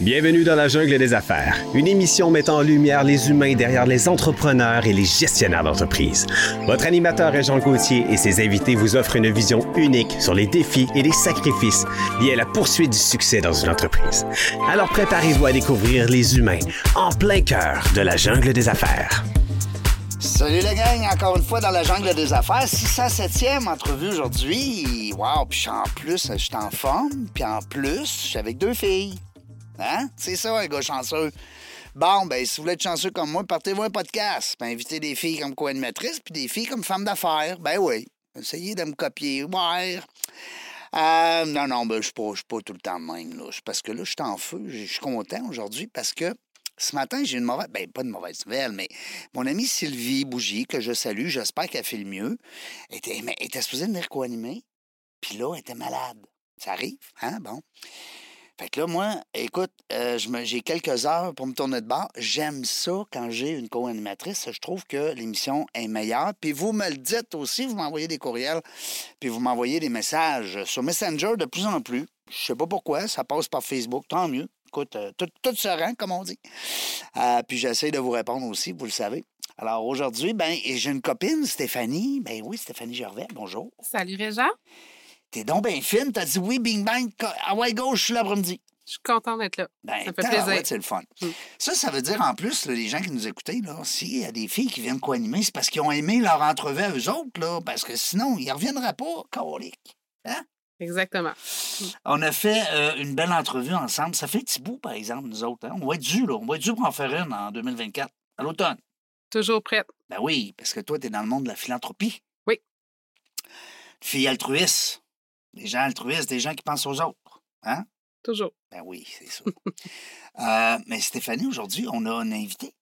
Bienvenue dans la jungle des affaires, une émission mettant en lumière les humains derrière les entrepreneurs et les gestionnaires d'entreprise. Votre animateur est Jean Gauthier et ses invités vous offrent une vision unique sur les défis et les sacrifices liés à la poursuite du succès dans une entreprise. Alors préparez-vous à découvrir les humains en plein cœur de la jungle des affaires. Salut les gang, encore une fois dans la jungle des affaires. 607e entrevue aujourd'hui. Wow, puis en plus, je suis en forme, puis en plus, je suis avec deux filles. Hein? C'est ça, un gars chanceux. Bon, ben, si vous voulez être chanceux comme moi, partez-vous un podcast. Ben, invitez des filles comme co-animatrices puis des filles comme femmes d'affaires. Ben oui. Essayez de me copier. Ouais. Euh, non, non, ben, je ne suis pas tout le temps de même. Là. Parce que là, je suis en feu. Je suis content aujourd'hui parce que ce matin, j'ai une mauvaise. Ben, pas de mauvaise nouvelle, mais mon amie Sylvie Bougie, que je salue, j'espère qu'elle fait le mieux, était, était supposée venir co-animer. Puis là, elle était malade. Ça arrive, hein? Bon. Fait que là, moi, écoute, euh, j'ai quelques heures pour me tourner de bord. J'aime ça quand j'ai une co-animatrice. Je trouve que l'émission est meilleure. Puis vous me le dites aussi, vous m'envoyez des courriels, puis vous m'envoyez des messages sur Messenger de plus en plus. Je sais pas pourquoi, ça passe par Facebook, tant mieux. Écoute, euh, tout, tout, se rend, comme on dit. Euh, puis j'essaie de vous répondre aussi, vous le savez. Alors aujourd'hui, ben, j'ai une copine, Stéphanie. Ben oui, Stéphanie Gervais, bonjour. Salut Réjean. T'es donc bien fine. T'as dit oui, bing bang. Ouais, gauche, je suis l'après-midi. Je suis content d'être là. Ben, ça fait plaisir. c'est le fun. Mm. Ça, ça veut dire en plus, les gens qui nous écoutent, s'il y a des filles qui viennent co-animer, c'est parce qu'ils ont aimé leur entrevue à eux autres, là, parce que sinon, ils ne reviendraient pas, colique. Hein? Exactement. Mm. On a fait euh, une belle entrevue ensemble. Ça fait petit bout, par exemple, nous autres. Hein? On va être dû, là. On va être dû pour en faire une en 2024, à l'automne. Toujours prête. Ben oui, parce que toi, tu es dans le monde de la philanthropie. Oui. Fille altruiste. Des gens altruistes, des gens qui pensent aux autres. Hein? Toujours. Ben oui, c'est ça. Euh, mais Stéphanie, aujourd'hui, on a un invité.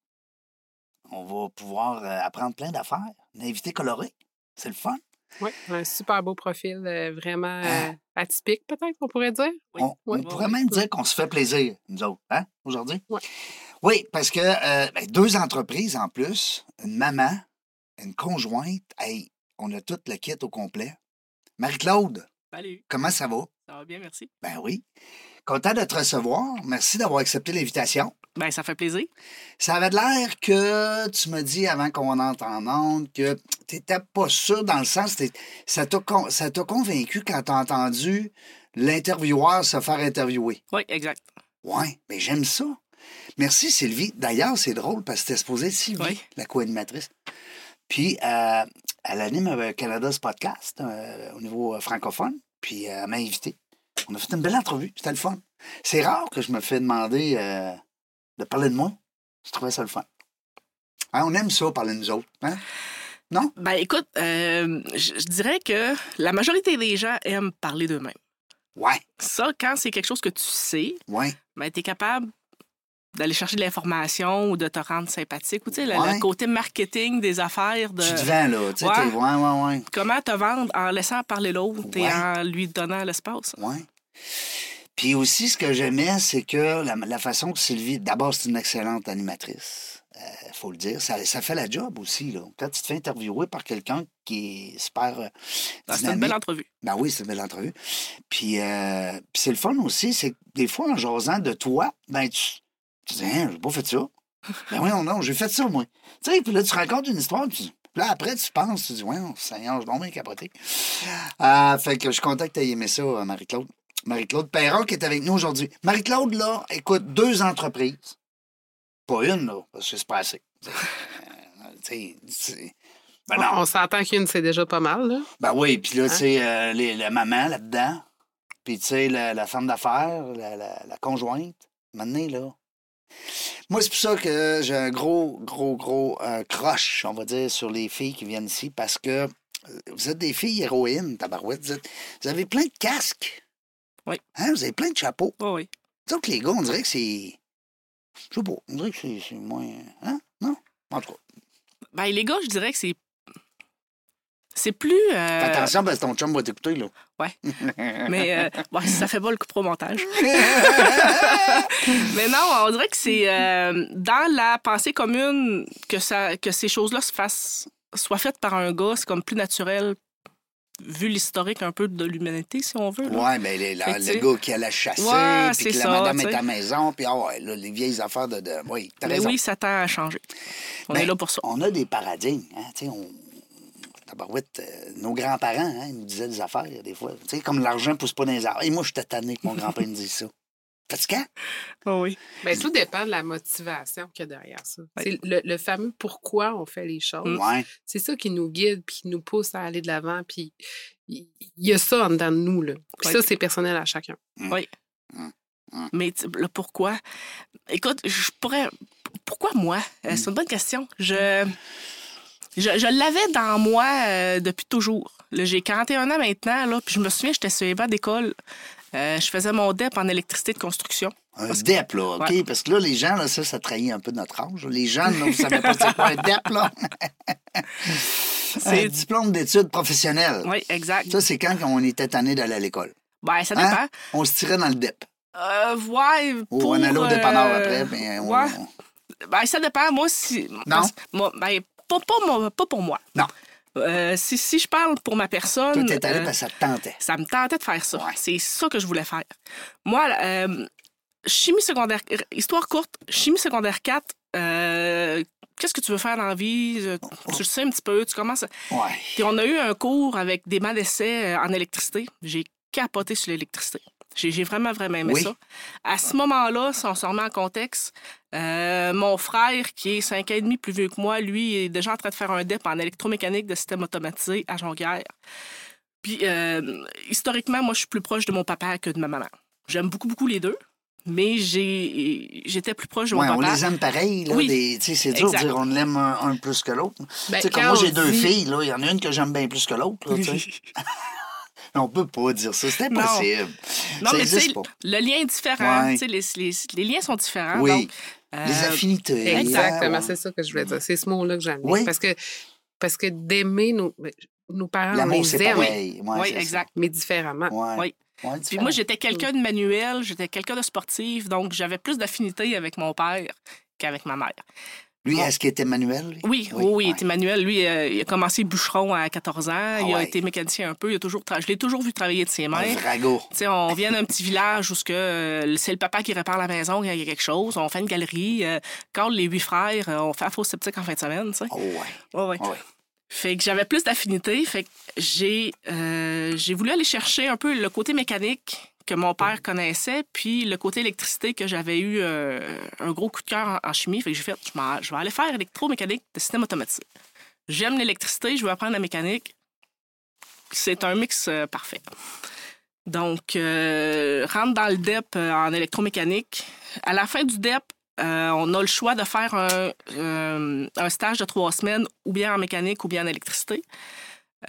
On va pouvoir euh, apprendre plein d'affaires. Un invité coloré. C'est le fun. Oui, un super beau profil, euh, vraiment hein? atypique, peut-être, on pourrait dire. On, pourrait même dire qu'on se fait plaisir, nous autres, hein, aujourd'hui? Oui. Oui, parce que ben, deux entreprises en plus, une maman, une conjointe, hey, on a toute le kit au complet. Marie-Claude, Salut. Comment ça va? Ça va bien, merci. Ben oui. Content de te recevoir. Merci d'avoir accepté l'invitation. Ben, ça fait plaisir. Ça avait l'air que tu m'as dit avant qu'on entre en onde que tu n'étais pas sûr dans le sens, ça t'a convaincu quand tu as entendu l'intervieweur se faire interviewer. Oui, exact. Oui, mais j'aime ça. Merci Sylvie. D'ailleurs, c'est drôle parce que c'était supposé Sylvie, la co-animatrice. Puis, euh, elle anime euh, Canada's podcast euh, au niveau francophone. Puis, elle m'a invité. On a fait une belle entrevue. C'était le fun. C'est rare que je me fais demander de parler de moi. Je trouvais ça le fun. Hein, on aime ça, parler de nous autres. Hein? Non? Ben, écoute, je dirais que la majorité des gens aiment parler d'eux-mêmes. Ouais. Ça, quand c'est quelque chose que tu sais, ouais. ben, tu es capable d'aller chercher de l'information ou de te rendre sympathique. Ou tu sais, le, côté marketing des affaires. De... Tu te vends, là. Tu sais, ouais. ouais, ouais, ouais. Comment te vendre en laissant parler l'autre et en lui donnant l'espace? Oui. Puis aussi, ce que j'aimais, c'est que la, façon que Sylvie. D'abord, c'est une excellente animatrice. Il euh, faut le dire. Ça, ça, fait la job aussi. Là. Quand tu te fais interviewer par quelqu'un qui est super. Euh, ah, c'est une belle entrevue. Ben oui, c'est une belle entrevue. Puis, euh, puis c'est le fun aussi, c'est que des fois, en jasant de toi, ben tu, tu dis, hein, j'ai pas fait ça. ben oui, non, j'ai fait ça, moi. Tu sais, puis là, tu racontes une histoire, puis là, après, tu penses, tu dis, ouais, Seigneur, je bien capoté. Euh, fait que je suis content que tu aies aimé ça, euh, Marie-Claude. Marie-Claude Perron qui est avec nous aujourd'hui. Marie-Claude, là, écoute, deux entreprises. Pas une, là, parce que c'est pas assez. Ben non. On s'entend qu'une, c'est déjà pas mal, là. Ben oui, puis là, tu sais, hein? euh, la maman là-dedans, puis tu sais, la, femme d'affaires, la, la, conjointe. Maintenant, là, moi, c'est pour ça que j'ai un gros, gros, gros euh, croche, on va dire, sur les filles qui viennent ici parce que euh, vous êtes des filles héroïnes, tabarouette. Vous, vous avez plein de casques. Oui. Hein? Vous avez plein de chapeaux. Oh, oui. Donc, les gars, on dirait que c'est. Je sais pas. On dirait que c'est moins. Hein? Non? En tout cas. Ben, les gars, je dirais que c'est c'est plus. Euh... Fais attention parce que ton chum va t'écouter, là. Ouais. Mais euh, ça fait pas le coup pro montage. Mais non, on dirait que c'est euh, dans la pensée commune que, ça, que ces choses-là se fassent, soient faites par un gars, c'est comme plus naturel vu l'historique un peu de l'humanité, si on veut. Ouais, mais les- la- le gars qui allait chasser, Ouais, puis que la ça, madame est à la maison, puis ah ouais, là, les vieilles affaires de. de... Oui, t'as raison. oui, ça tend à changer. On Ben, est là pour ça. On a des paradigmes. Hein, on... Tabarouette, euh, nos grands-parents hein, ils nous disaient des affaires, des fois. Tu sais, comme l'argent pousse pas dans les arbres. Et moi, je suis tanné que mon grand-père me dise ça. Fatigant? Oh oui. Ben, tout dépend de la motivation qu'il y a derrière ça. C'est le, le fameux pourquoi on fait les choses. Ouais. C'est ça qui nous guide puis qui nous pousse à aller de l'avant. Puis il y a ça en dedans de nous. Là. Puis Oui. ça, c'est personnel à chacun. Oui. Mais tu- le pourquoi? Écoute, je pourrais. Pourquoi moi? Euh, C'est une bonne question. Je. Je, je l'avais dans moi euh, depuis toujours. J'ai 41 ans maintenant, là, puis je me souviens, j'étais sur les bancs d'école. Euh, je faisais mon DEP en électricité de construction. Un DEP, là, OK? Ouais. Parce que là, les gens, là, ça, ça trahit un peu notre âge. Les jeunes, là, vous savez pas c'est quoi un DEP, là? un C'est- diplôme d'études professionnelles. Oui, exact. Ça, c'est quand on était tanné d'aller à l'école. Ben, ça Hein? dépend. On se tirait dans le DEP. Euh, ouais, Ou pour, on allait au dépanneur euh, après. on- ouais. Ben, ça dépend. Moi, si. parce- moi, ben, pas, pas, moi- pas pour moi. Non. Euh, si, si je parle pour ma personne. Toi, t'es allé euh, parce que ça te tentait. ça me tentait de faire ça. Ouais. C'est ça que je voulais faire. Moi, euh, chimie secondaire, histoire courte, chimie secondaire 4, euh, qu'est-ce que tu veux faire dans la vie? Euh, Tu le sais un petit peu, tu commences. Ouais. Puis on a eu un cours avec des mains d'essai euh, en électricité. J'ai capoté sur l'électricité. J'ai vraiment, vraiment aimé Oui. ça. À ce moment-là, si on se remet en contexte, euh, mon frère, qui est 5 ans et demi plus vieux que moi, lui, est déjà en train de faire un DEP en électromécanique de système automatisé à Jonquière. Puis, euh, historiquement, moi, je suis plus proche de mon papa que de ma maman. J'aime beaucoup, beaucoup les deux, mais j'étais plus proche de mon Ouais, on papa. les aime pareil. Là, Oui. c'est dur de dire on l'aime un, un plus que l'autre. Ben, comme moi, j'ai deux filles. Il y en a une que j'aime bien plus que l'autre. on peut pas dire ça. C'est Non. impossible. Non, ça mais tu sais, le lien est différent. Ouais. Les, les- les liens sont différents. Oui. donc, Les euh, affinités. Exactement, c'est ça que je voulais dire. C'est ce mot-là que j'ai amené. Oui. Parce que, parce que d'aimer nos, nos parents, on les aime, pareil. Ouais, oui, ça. exact. mais différemment. Oui. Ouais, Puis moi, j'étais quelqu'un de manuel, j'étais quelqu'un de sportif, donc j'avais plus d'affinité avec mon père qu'avec ma mère. Lui, est-ce qu'il était manuel? lui? Oui, oui, oui, il était manuel. Lui, euh, il a commencé bûcheron à 14 ans. il a ouais. été mécanicien un peu. Il a toujours tra- Je l'ai toujours vu travailler de ses mains. Un on vient d'un petit village où euh, c'est le papa qui répare la maison quand il y a quelque chose. On fait une galerie. Euh, quand les huit frères, euh, on fait un faux sceptique en fin de semaine. tu sais. Oh, ouais. Ouais, ouais. Ouais. Fait que j'avais plus d'affinité. Fait que j'ai euh, j'ai voulu aller chercher un peu le côté mécanique que mon père connaissait, puis le côté électricité que j'avais eu euh, un gros coup de cœur en, chimie. Fait que j'ai fait, je, vais aller faire électromécanique de système automatisé. J'aime l'électricité, je veux apprendre la mécanique. C'est un mix euh, parfait. Donc, euh, rentre dans le DEP en électromécanique. À la fin du DEP, on a le choix de faire un stage de trois semaines, ou bien en mécanique, ou bien en électricité.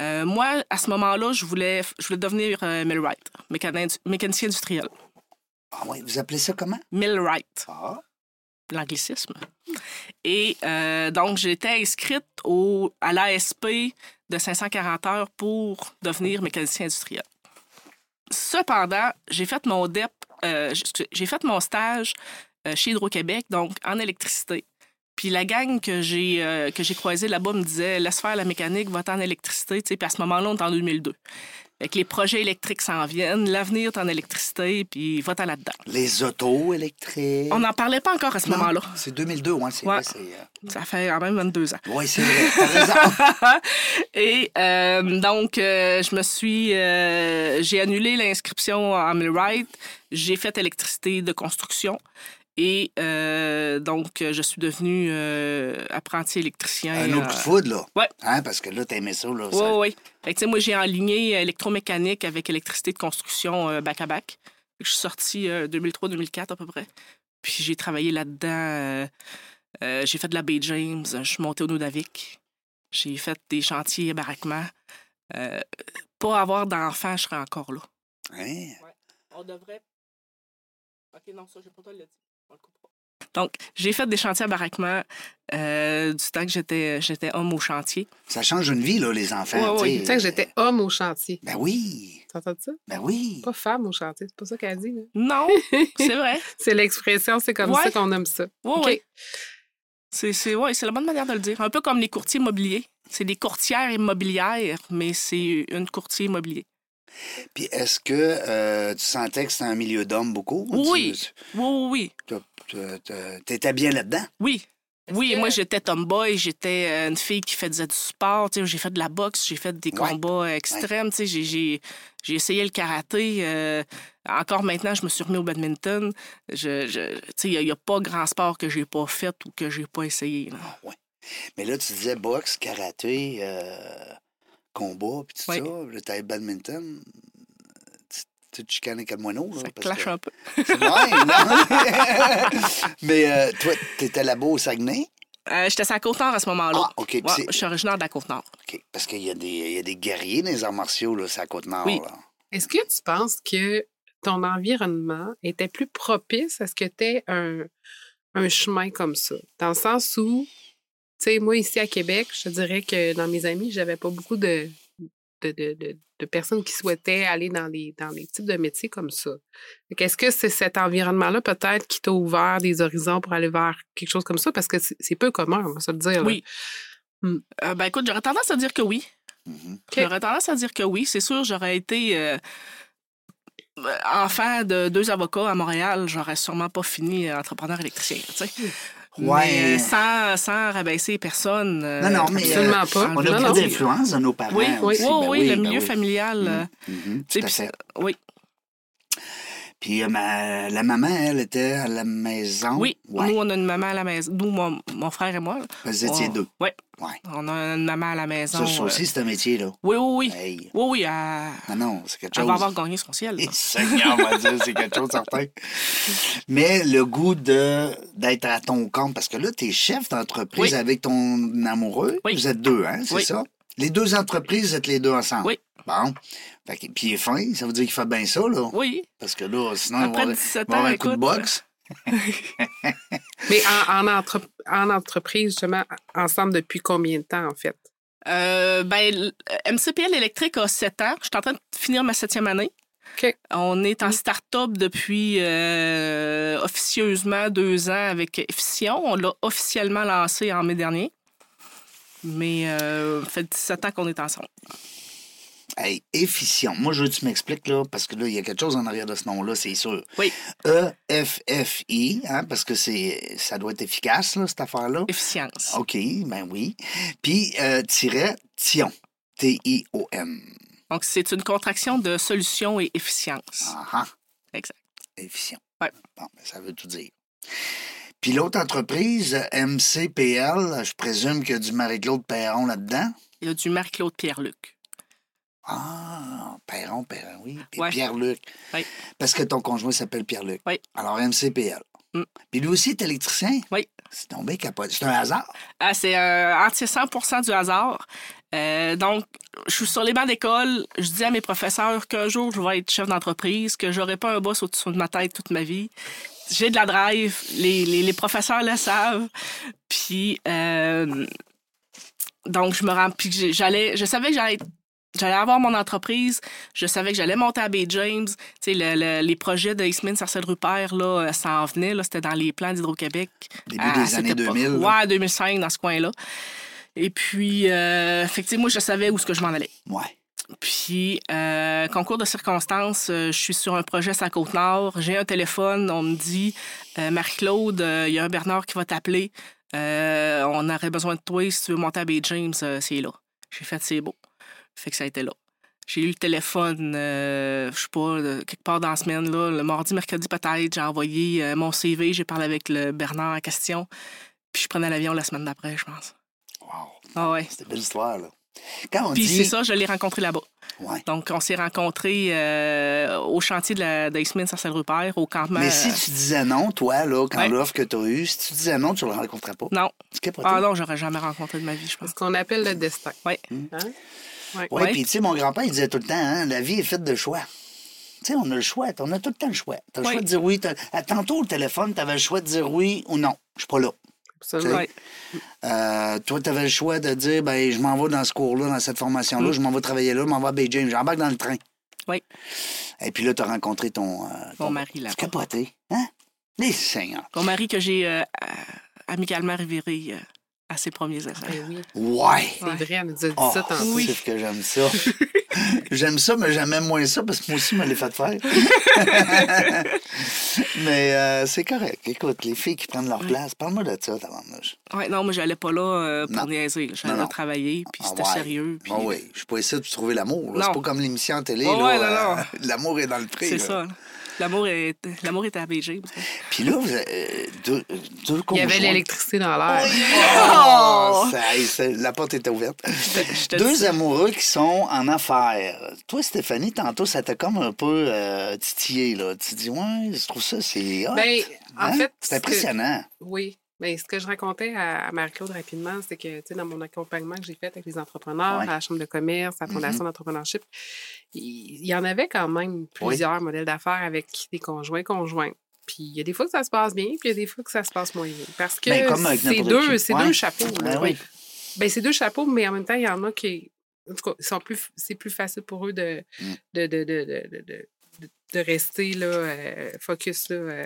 Euh, moi, à ce moment-là, je voulais, je voulais devenir euh, millwright, mécani- mécanicien industriel. Ah, ouais. Vous appelez ça comment? Millwright, Ah. l'anglicisme. Et euh, donc, j'étais inscrite au, à l'ASP de 540 heures pour devenir mécanicien industriel. Cependant, j'ai fait mon DEP, euh, j'ai- fait mon stage chez Hydro-Québec, donc en électricité. Puis la gang que j'ai euh, que j'ai croisée là-bas me disait laisse faire la mécanique, va en électricité. Tu sais, Puis à ce moment-là, on est en 2002. Fait que les projets électriques s'en viennent, l'avenir est en électricité, puis va là-dedans. Les autos électriques. On n'en parlait pas encore à ce moment-là. C'est 2002, ouais, c'est Ouais. vrai. c'est, euh, Ça fait quand même 22 ans. Oui, c'est vrai. Et euh, donc, euh, je me suis. euh, j'ai annulé l'inscription en Millwright. J'ai fait électricité de construction. Et euh, donc, je suis devenu euh, apprenti électricien. Un autre coup de euh, foudre, là. Ouais. Hein, parce que là, t'aimais ça, là. Oui, ça- oui. Fait que, tu sais, moi, j'ai enligné électromécanique avec électricité de construction euh, back à que Je suis sortie 2003-2004 à peu près. Puis j'ai travaillé là-dedans. euh, euh, j'ai fait de la Bay James. Je suis montée au Nunavik. J'ai fait des chantiers baraquements. Euh, pas avoir d'enfants, je serais encore là. Hein? On devrait. OK, non, ça, j'ai pas le dire. Donc, j'ai fait des chantiers à baraquement euh, du temps que j'étais, j'étais homme au chantier. Ça change une vie, là, les enfants. Tu sais. Tu sais que j'étais homme au chantier. Ben oui. T'entends ça? Ben oui. Pas femme au chantier, c'est pas ça qu'elle dit. là. Non, c'est vrai. C'est l'expression, c'est comme Ouais. ça qu'on aime ça. Oui, OK. oui. C'est, c'est, ouais, c'est la bonne manière de le dire. Un peu comme les courtiers immobiliers. C'est des courtières immobilières, mais c'est une courtier immobilier. Puis est-ce que euh, tu sentais que c'était un milieu d'hommes beaucoup? Oui. Tu- Oui, oui, oui. T'étais bien là-dedans? Oui. Oui, que- moi, j'étais tomboy, j'étais euh, une fille qui faisait du sport, tu sais, j'ai fait de la boxe, j'ai fait des Ouais. combats extrêmes, tu sais, j'ai- j'ai j'ai essayé le karaté. euh, encore maintenant, je me suis remis au badminton. Je, je- tu sais, il n'y a, pas grand sport que j'ai pas fait ou que j'ai pas essayé. là. Ah, ouais. Mais là, tu disais boxe, karaté, euh, combat, puis tout Oui. ça. Là, t'avais badminton. Tu, tu te chicanes avec le moineau, là. Ça parce clash que- un peu. C'est non? Mais euh, toi, t'étais là-bas au Saguenay? Euh, j'étais à Côte-Nord à ce moment-là. Ah, OK. Ouais, je suis originaire de la Côte-Nord. OK. Parce qu'il y, a des- il y a des guerriers dans les arts martiaux, là, c'est à Côte-Nord, Oui. Est-ce que tu penses que ton environnement était plus propice à ce que tu aies un, un chemin comme ça? Dans le sens où, tu sais, moi, ici à Québec, je te dirais que dans mes amis, j'avais pas beaucoup de, de, de, de- de personnes qui souhaitaient aller dans les, dans les types de métiers comme ça. Est-ce que c'est cet environnement-là, peut-être, qui t'a ouvert des horizons pour aller vers quelque chose comme ça? Parce que c'est peu commun, on va se le dire. là. Oui. Hmm. Euh, ben écoute, j'aurais tendance à dire que oui. Mhm. OK. J'aurais tendance à dire que oui. C'est sûr, j'aurais été euh, euh, enfant de deux avocats à Montréal, j'aurais sûrement pas fini entrepreneur électricien. tu sais. Ouais. Mais sans, sans rabaisser personne. euh, Non, non, mais, Absolument pas. On a non. d'influence de nos parents. Oui, oui, aussi. oui, Ben oui, le ben milieu oui. familial. euh, tu sais, tout à fait. Oui, Puis euh, ma- la maman, elle était à la maison. oui. Ouais. Nous, on a une maman à la maison. Nous, mon, mon frère et moi. Vous étiez on- deux. Oui, Ouais. on a une maman à la maison. Ça, ça euh, aussi, c'est un métier, là. Oui, oui, oui. Hey. Oui, oui, elle, Non, non, c'est quelque elle chose. va avoir gagné son ciel. Seigneur, on va dire, c'est quelque chose certain. Mais le goût de d'être à ton compte, parce que là, tu es chef d'entreprise Oui. avec ton amoureux. Oui. Vous êtes deux, hein, c'est Oui. ça? Les deux entreprises, vous êtes les deux ensemble. Oui. Bon. Fait que, puis il est fin, ça veut dire qu'il fait bien ça, là. Oui, Parce que là, sinon, il va après avoir, 17 il va avoir ans, un coup de boxe. Mais en, en, entre- en entreprise, justement, ensemble depuis combien de temps, en fait? Euh, ben, MCPL électrique a 7 ans. Je suis en train de finir ma septième année. OK. On est en start-up depuis euh, officieusement deux ans avec Efficient. On l'a officiellement lancé en mai dernier. Mais euh, ça fait 17 ans qu'on est ensemble. Hey, efficient. Moi, je veux que tu m'expliques, là, parce que là, il y a quelque chose en arrière de ce nom-là, c'est sûr. Oui. E-F-F-I, hein, parce que c'est ça doit être efficace, là, cette affaire-là. Efficience. OK, ben oui. Puis, euh, tiret, Tion. T-I-O-N. Donc, c'est une contraction de solution et efficience. Ah Exact. efficient. Ouais. Bon, ben, ça veut tout dire. Puis l'autre entreprise, MCPL, je présume qu'il y a du Marie-Claude Perron là-dedans? Il y a du Marie-Claude Pierre-Luc. Ah, Perron, Perron, oui. Puis Ouais. Pierre-Luc. Oui. Parce que ton conjoint s'appelle Pierre-Luc. Oui. Alors, MCPL. Mm. Puis lui aussi est électricien? Oui. C'est tombé capote. C'est un hasard? Ah, c'est euh, entier 100% du hasard. Euh, donc, je suis sur les bancs d'école. Je dis à mes professeurs qu'un jour, je vais être chef d'entreprise, que j'aurai pas un boss au-dessus de ma tête toute ma vie. J'ai de la drive. Les, les, les professeurs le savent. Puis, euh, donc, je me rends. Puis, j'allais. Je savais que j'allais être- J'allais avoir mon entreprise, je savais que j'allais monter à Bay James. Tu sais, le- le- les projets de Eastman Sarcelle Rupert, là, euh, ça en venait. Là, c'était dans les plans d'Hydro-Québec. Début à des cette années époque. 2000. là. Ouais, 2005, dans ce coin-là. Et puis, euh, tu sais, moi, je savais où ce que je m'en allais. Ouais. Puis, euh, concours de circonstances, euh, je suis sur un projet à Côte-Nord. J'ai un téléphone, on me dit euh, Marie-Claude, euh, il y a un Bernard qui va t'appeler. Euh, on aurait besoin de toi si tu veux monter à Bay James, euh, c'est là. J'ai fait c'est beau. Fait que ça a été là. J'ai eu le téléphone, euh, je sais pas, quelque part dans la semaine, là, le mardi, mercredi peut-être. J'ai envoyé euh, mon CV, j'ai parlé avec le Bernard en question. Puis je prenais l'avion la semaine d'après, je pense. Wow. Ah ouais. C'était une belle histoire, là. Quand on Puis dit... c'est ça, je l'ai rencontré là-bas. Ouais. Donc, on s'est rencontrés euh, au chantier de la d'Aceman Sarcelle Rupert, au campement. Mais si tu disais non, toi, là, quand Ouais. l'offre que tu as eue, si tu disais non, tu ne le rencontrais pas. Non. Ah non, j'aurais jamais rencontré de ma vie, je pense. Ce qu'on appelle le destin. Oui. Hein? Oui, Ouais. puis tu sais, mon grand-père, il disait tout le temps, hein, la vie est faite de choix. Tu sais, on a le choix, on a tout le temps le choix. Tu as le choix de dire oui. à- Tantôt, au téléphone, tu avais le choix de dire oui ou non. Je suis pas là. Euh, toi, tu avais le choix de dire, ben, je m'en vais dans ce cours-là, dans cette formation-là, je m'en vais travailler là, je m'en vais à Bay James, j'embarque dans le train. Oui. Et puis là, tu as rencontré ton. euh, Mon ton- mari, là. Tu capoté. Hein? Les seigneurs. Mon mari que j'ai euh, amicalement révéré à ses premiers essais. Ben oui, Ouais. c'est vrai, elle nous a dit Oh, ça tantôt. c'est que j'aime ça. j'aime ça, mais j'aime même moins ça parce que moi aussi, je me l'ai fait faire. mais euh, c'est correct. Écoute, les filles qui prennent leur place, parle-moi de ça, tabarnouche. Ouais, non, moi, j'allais pas là euh, pour Non. niaiser. J'allais là travailler, puis Ah c'était ouais. sérieux. Puis, Ah oui, je suis pas ici pour trouver l'amour. C'est pas comme l'émission en télé. Là, ouais, euh, non. L'amour est dans le prix. C'est là. ça. L'amour est, l'amour est à BG. Puis là, vous avez, euh, deux, deux Il y avait l'électricité dans l'air. Oh! Ça- hey, ça- la porte était ouverte. Je te Deux dis- amoureux qui sont en affaires. Toi, Stéphanie, tantôt, ça t'a comme un peu euh, titillé, là. Tu dis, ouais, je trouve ça, c'est. hot. Ben, en Hein? fait, c'est que- impressionnant. Oui. Mais ce que je racontais à, Marie-Claude rapidement, c'est que, tu sais, dans mon accompagnement que j'ai fait avec les entrepreneurs, Ouais. à la Chambre de commerce, à la Fondation d'entrepreneurship, il il y en avait quand même plusieurs modèles d'affaires avec des conjoints, conjointes. Puis il y a des fois que ça se passe bien, puis il y a des fois que ça se passe moins bien. Parce que Ben, c'est deux, c'est Ouais. deux chapeaux. Ben oui. Ben, c'est deux chapeaux, mais en même temps, il y en a qui. En tout cas, sont plus, c'est plus facile pour eux de, Mm. de, de, de, de, rester là, euh, focus là, euh,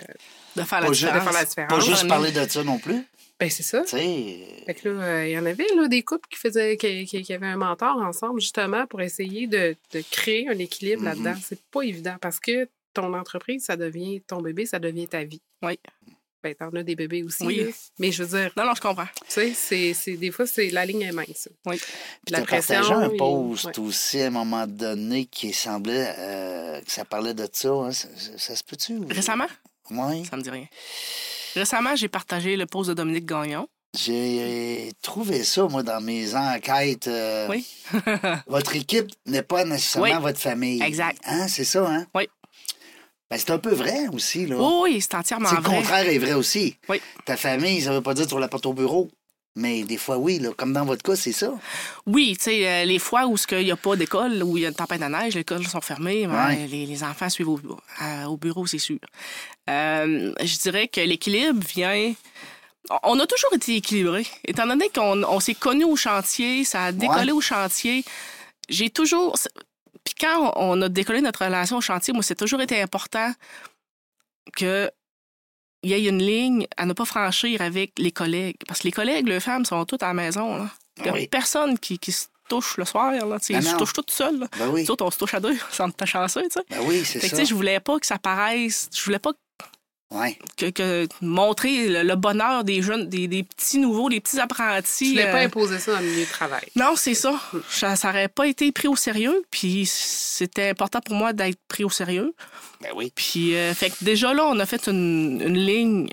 de faire la Pas juste- de faire la Pas différence. juste parler de ça non plus. Ben, c'est ça. Tu sais. Fait que là, euh, il y en avait là, des couples qui faisaient qui, qui- qui avaient un mentor ensemble, justement, pour essayer de, de créer un équilibre là-dedans. C'est pas évident parce que ton entreprise, ça devient ton bébé, ça devient ta vie. Oui. Ben, t'en as des bébés aussi. Oui. là. Mais je veux dire, Non, non, je comprends. tu sais, c'est, c'est- des fois, c'est la ligne est mince. Oui. Puis La pression, un post ouais. aussi à un moment donné qui semblait euh, que ça parlait de ça. hein. Ça, ça- ça se peut-tu? ou- Récemment, Oui. ça me dit rien. Récemment, j'ai partagé le post de Dominique Gagnon. J'ai trouvé ça, moi, dans mes enquêtes. euh, Oui. votre équipe n'est pas nécessairement Oui. votre famille. Exact. Hein, c'est ça, hein? Oui. Ben, c'est un peu vrai aussi, là. Oui, oui, c'est entièrement sais, le vrai. contraire est vrai aussi. Oui. Ta famille, ça veut pas dire que tu la portes au bureau. Mais des fois, oui, là, comme dans votre cas, c'est ça. Oui, tu sais, euh, les fois où il n'y a pas d'école, où il y a une tempête de neige, les écoles sont fermées, ben, les, les enfants suivent au, bureau, c'est sûr. Euh, je dirais que l'équilibre vient. On a toujours été équilibré. Étant donné qu'on on s'est connus au chantier, ça a décollé Ouais. au chantier, j'ai toujours. Puis quand on a décollé notre relation au chantier, moi, c'est toujours été important que il y ait une ligne à ne pas franchir avec les collègues. Parce que les collègues, les femmes, sont toutes à la maison. là. Il n'y a Oui. personne qui, qui se touche le soir. Là, ils se touchent toutes seules. là. Ben oui. Nous autres, on se touche à deux, sans ta chanceux, tu sais. Ben oui, c'est ça. tu sais, je voulais pas que ça paraisse. Je voulais pas Ouais. que, que montrer le, le bonheur des jeunes, des, des petits nouveaux, des petits apprentis. voulais pas euh, imposer ça dans le milieu de travail. non, c'est ça. Ça n'aurait pas été pris au sérieux. Puis c'était important pour moi d'être pris au sérieux. Ben oui. Puis, euh, fait que déjà là, on a fait une, une ligne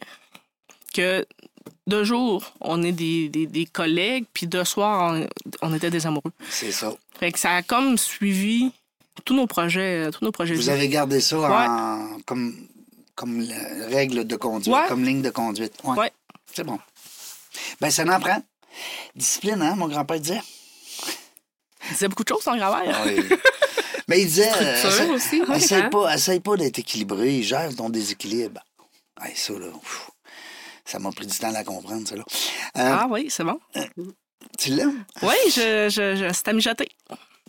que de jour, on est des, des, des collègues, puis de soir, on, on était des amoureux. C'est ça. Fait que ça a comme suivi tous nos projets, tous nos projets. Vous avez gardé ça en, comme, comme la règle de conduite, Ouais. comme ligne de conduite. Ouais. Ouais. C'est bon. Ben, ça n'en prend. Discipline, hein, mon grand-père disait. Il disait beaucoup de choses, son grand-père. Oui. Mais il disait. euh, Structure essaie- aussi. hein? Essaye pas, essaye pas d'être équilibré, gère ton déséquilibre. Ouais, ça, là. Ça m'a pris du temps à la comprendre, ça, là. Euh, Ah oui, c'est bon. Tu l'aimes? Oui, je, je, je, c'est à mijoter.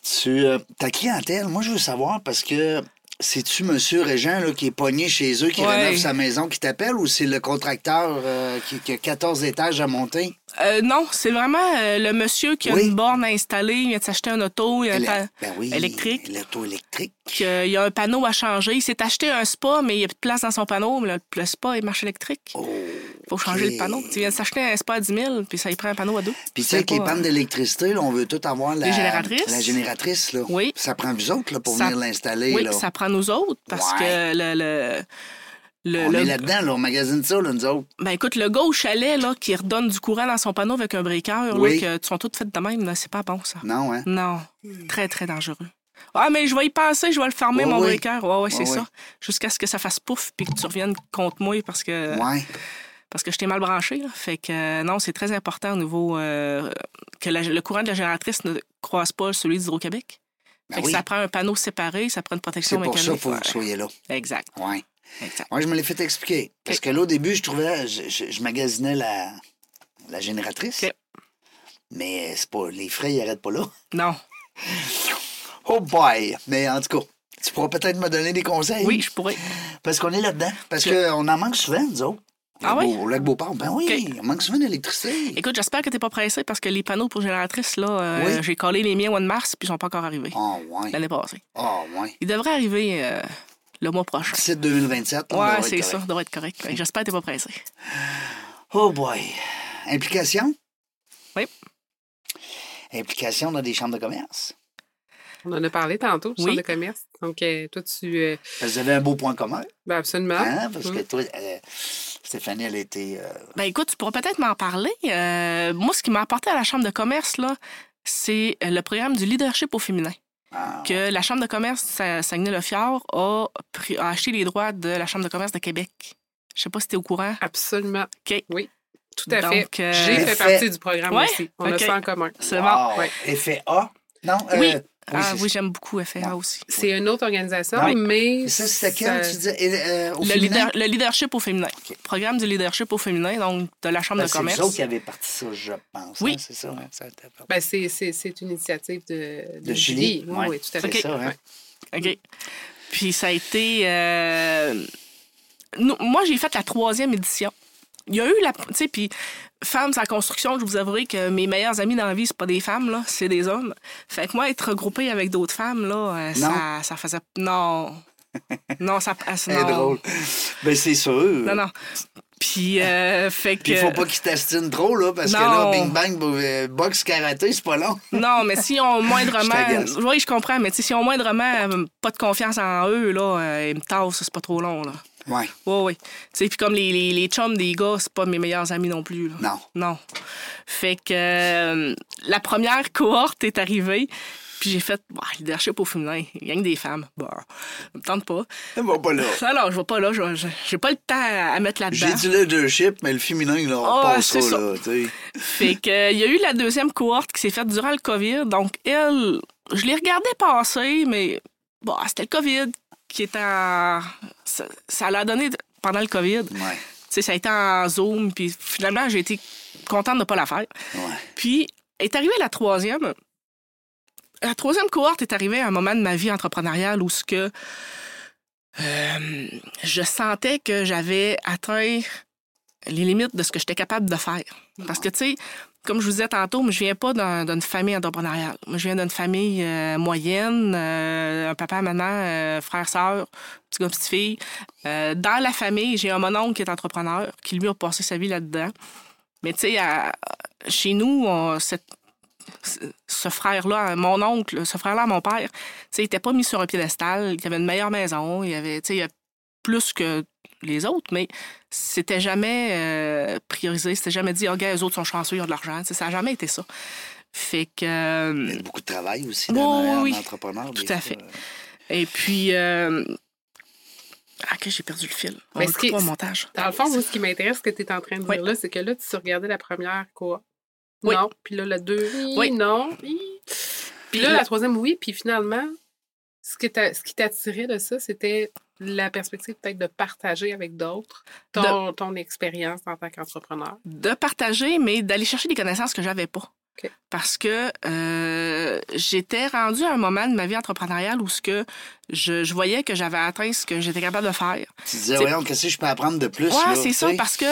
Tu, euh, ta clientèle, moi, je veux savoir parce que c'est-tu Monsieur Régent là, qui est pogné chez eux, qui Ouais. rénove sa maison, qui t'appelle ou c'est le contracteur euh, qui, qui a 14 étages à monter? Euh, non, c'est vraiment euh, le monsieur qui a Oui. une borne installée, il vient de s'acheter un auto, il a Éle- ben oui, électrique. L'auto électrique. qu'il y a un panneau à changer. Il s'est acheté un spa, mais il n'y a plus de place dans son panneau. mais Le, le spa est marche électrique. Oh. Faut changer le panneau. Tu viens de s'acheter un spa à 10 000, puis ça y prend un panneau à deux. Puis tu sais, avec les pannes d'électricité, là, on veut tout avoir la... Les génératrices? La génératrice, là. Oui. Ça prend vous autres, là, pour Ça- venir l'installer, Oui, là. ça prend nous autres, parce Ouais. que le... le, le- On le- est là-dedans, là, on magasine ça, là, nous autres. ben écoute, le gars au chalet là, qui redonne du courant dans son panneau avec un breaker, Oui. là, que sont toutes faites de même, là, c'est pas bon, ça. Non, hein? Non, très, très dangereux. Ah, mais je vais y passer, je vais le fermer, mon oui. breaker. Ouais, ouais, c'est ça. Jusqu'à ce que ça fasse pouf, puis que tu reviennes contre moi parce que... Ouais. Parce que je t'ai mal branché. là. Fait que euh, non, c'est très important au niveau euh, que la- le courant de la génératrice ne croise pas celui d'Hydro-Québec. Ben Fait que oui. ça prend un panneau séparé, ça prend une C'est protection pour ça mécanique. qu'il faut que vous soyez là. Exact, exact. Moi, je me l'ai fait expliquer. Parce que là, au début, je trouvais, je, je- je magasinais la, la génératrice. Mais c'est pas, les frais, ils n'arrêtent pas là. Non. Oh boy! Mais en tout cas, tu pourras peut-être me donner des conseils. Oui, je pourrais. Parce qu'on est là-dedans. Parce qu'on en manque souvent, nous autres. Ah oui? Au lac Beauport, ben oui, OK. il manque souvent d'électricité. Écoute, j'espère que t'es pas pressé parce que les panneaux pour génératrices, là, euh, Oui. j'ai collé les miens au mois de mars puis ils sont pas encore arrivés. Ah, ouais. L'année passée. Ah, ouais. Ils devraient arriver euh, le mois prochain. D'ici 2027, on Ouais, devrait être c'est ça, doit être correct. J'espère que t'es pas pressé. Oh boy. Implication? Oui. Implication dans des chambres de commerce. On en a parlé tantôt, Oui. centre de commerce. Donc, euh, toi, tu. euh, Vous avez un beau point commun. ben absolument. Hein? Parce que Mm. toi, euh, Stéphanie, elle était. euh, Ben écoute, tu pourras peut-être m'en parler. Euh, moi, ce qui m'a apporté à la Chambre de commerce, là, c'est le programme du leadership au féminin. ah, Que la Chambre de commerce Sa- Saguenay-le-Fjord a, a acheté les droits de la Chambre de commerce de Québec. Je sais pas si tu es au courant. Absolument. OK. Oui, tout à Donc, fait. euh, J'ai fait Fait- partie du programme Ouais? aussi. On a OK. ça en commun. C'est wow. bon. Ouais. Effet A? Non? euh, Oui. Oui, ah c'est oui, j'aime beaucoup FA aussi. C'est une autre organisation, mais. Et ça, ça- tu disais? euh, au Le, leader- le leadership au féminin. Programme du leadership au féminin, donc de la Chambre Ben, de c'est commerce. vous autres qui avez parti ça, je pense. Oui. hein, c'est ça, hein, ça Ben, c'est, c'est, c'est une initiative de, De Julie, Oui, ouais. tout à C'est fait. ça, hein? Ouais. OK. Puis ça a été. euh, nous- moi, j'ai fait la troisième édition. Il y a eu la. Tu sais, puis Femmes en construction, je vous avouerai que mes meilleurs amis dans la vie, c'est pas des femmes, là, c'est des hommes. Fait que moi, être regroupée avec d'autres femmes, là, euh, ça, ça faisait. Non. non, ça. ah, C'est drôle. Ben, c'est sûr. Non, non. Puis, euh, fait que. Puis il faut pas qu'ils t'astinent trop, là, parce que là, bing bang, euh, boxe, karaté, c'est pas long. Non, mais si on moindrement. Je oui, je comprends, mais si on moindrement euh, pas de confiance en eux, là, euh, ils me tassent, c'est pas trop long, là. Ouais. Oui, oui. Tu sais, puis comme les, les, les chums des gars, c'est pas mes meilleurs amis non plus, là. Non. Non. Fait que euh, la première cohorte est arrivée, puis j'ai fait, bah, leadership au féminin, il y a que des femmes. Bah, me tente pas. Ça va pas là. Non, non, je vais pas là, je- j'ai pas le temps à mettre là-dedans. J'ai du leadership, mais le féminin, là, on Ah, passe c'est ça, là. Fait que, euh, il y a eu la deuxième cohorte qui s'est faite durant le COVID. Donc, elle, je l'ai regardée passer, mais bon, c'était le COVID qui était en... Ça, l'a donné pendant le COVID. Ouais, ça a été en Zoom, puis finalement, j'ai été contente de ne pas la faire. ouais. Puis, est arrivée la troisième. La troisième cohorte est arrivée à un moment de ma vie entrepreneuriale où ce que euh, je sentais que j'avais atteint les limites de ce que j'étais capable de faire. Parce que, tu sais, comme je vous disais tantôt, moi, je viens pas d'un- d'une famille entrepreneuriale. Moi, je viens d'une famille euh, moyenne, euh, un papa, maman, euh, frère, sœur, petit gars, petite fille. Euh, dans la famille, j'ai un mononcle qui est entrepreneur, qui lui a passé sa vie là-dedans. Mais tu sais, chez nous, ce frère-là, mon oncle, ce frère-là, mon père, tu sais, il n'était pas mis sur un piédestal. Il avait une meilleure maison. Il avait, tu sais, plus que les autres, mais c'était jamais euh, priorisé. C'était jamais dit, OK, les autres sont chanceux, ils ont de l'argent. Ça n'a jamais été ça. Fait que. euh, Il y a beaucoup de travail aussi dans oui, un oui. entrepreneur. Tout à fait. Et puis. euh, Ah, OK, j'ai perdu le fil. On Mais ce qui- écouter au montage. Dans le fond, moi, ce qui m'intéresse, ce que tu es en train de dire là, c'est que là, tu regardais la première quoi? Oui. Non. Puis là, la deux, oui, Oui. non. oui. Puis là, la troisième, oui. Puis finalement, ce, que t'a- ce qui t'attirait de ça, c'était la perspective peut-être de partager avec d'autres ton, ton expérience en tant qu'entrepreneur? de partager, mais d'aller chercher des connaissances que j'avais pas. Parce que euh, j'étais rendue à un moment de ma vie entrepreneuriale où ce que je, je voyais que j'avais atteint ce que j'étais capable de faire. Tu disais, voyons, qu'est-ce que je peux apprendre de plus? Là, c'est ça, parce que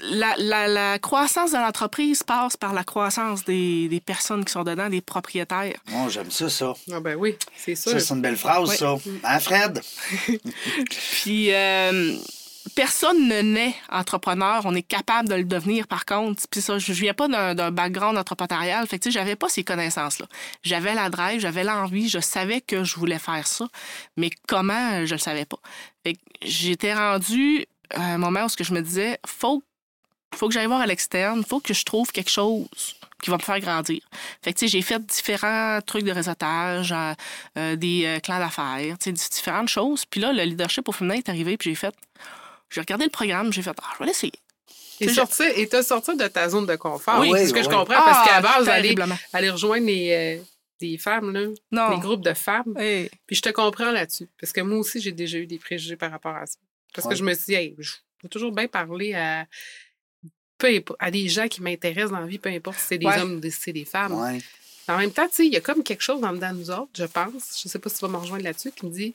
la, la- la croissance de l'entreprise passe par la croissance des, des personnes qui sont dedans, des propriétaires. Moi, j'aime ça, ça. Ah ben oui, c'est sûr. Ça, c'est une belle phrase, Oui. ça. Hein, Fred? Puis euh, personne ne naît entrepreneur, on est capable de le devenir par contre. Puis ça, je viens pas d'un d'un background entrepreneurial, fait que tu sais, j'avais pas ces connaissances-là. J'avais la drive, j'avais l'envie, je savais que je voulais faire ça, mais comment, je le savais pas. Fait que j'étais rendue à un moment où ce que je me disais, faut faut que j'aille voir à l'externe, faut que je trouve quelque chose qui va me faire grandir. Fait que, tu sais, j'ai fait différents trucs de réseautage, euh, euh, des euh, clans d'affaires, tu sais, différentes choses. Puis là, le leadership au féminin est arrivé, puis j'ai fait... J'ai regardé le programme, j'ai fait, ah, je vais l'essayer. Et sortir, et te sortir de ta zone de confort. Oui, c'est ce que oui, je comprends, parce qu'à base, aller, aller rejoindre les, euh, des femmes, là, Non. des groupes de femmes, Hey. Puis je te comprends là-dessus. Parce que moi aussi, j'ai déjà eu des préjugés par rapport à ça. Parce Ouais. que je me suis dit, hey, je vais toujours bien parler à, peu importe- à des gens qui m'intéressent dans la vie, peu importe si c'est des Ouais. hommes ou si c'est des femmes. Ouais. En même temps, tu sais, il y a comme quelque chose en dedans de nous autres, je pense. Je sais pas si tu vas me rejoindre là-dessus, qui me dit,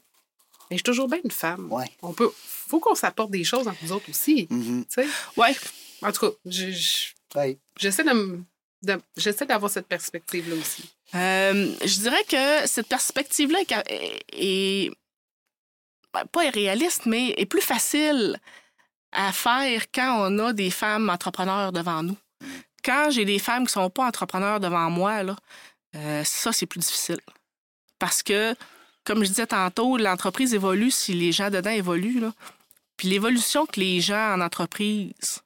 Mais je suis toujours bien une femme. Ouais. On peut. faut qu'on s'apporte des choses entre nous autres aussi. Mhm. tu sais. Ouais. En tout cas, je- je- Ouais. j'essaie de me- de- j'essaie d'avoir cette perspective-là aussi. Euh, je dirais que cette perspective-là est, est- est- ben, pas irréaliste, mais est plus facile à faire quand on a des femmes entrepreneurs devant nous. Quand j'ai des femmes qui sont pas entrepreneurs devant moi, là, euh, ça, c'est plus difficile. Parce que, comme je disais tantôt, l'entreprise évolue si les gens dedans évoluent. Là. Puis l'évolution que les gens en entreprise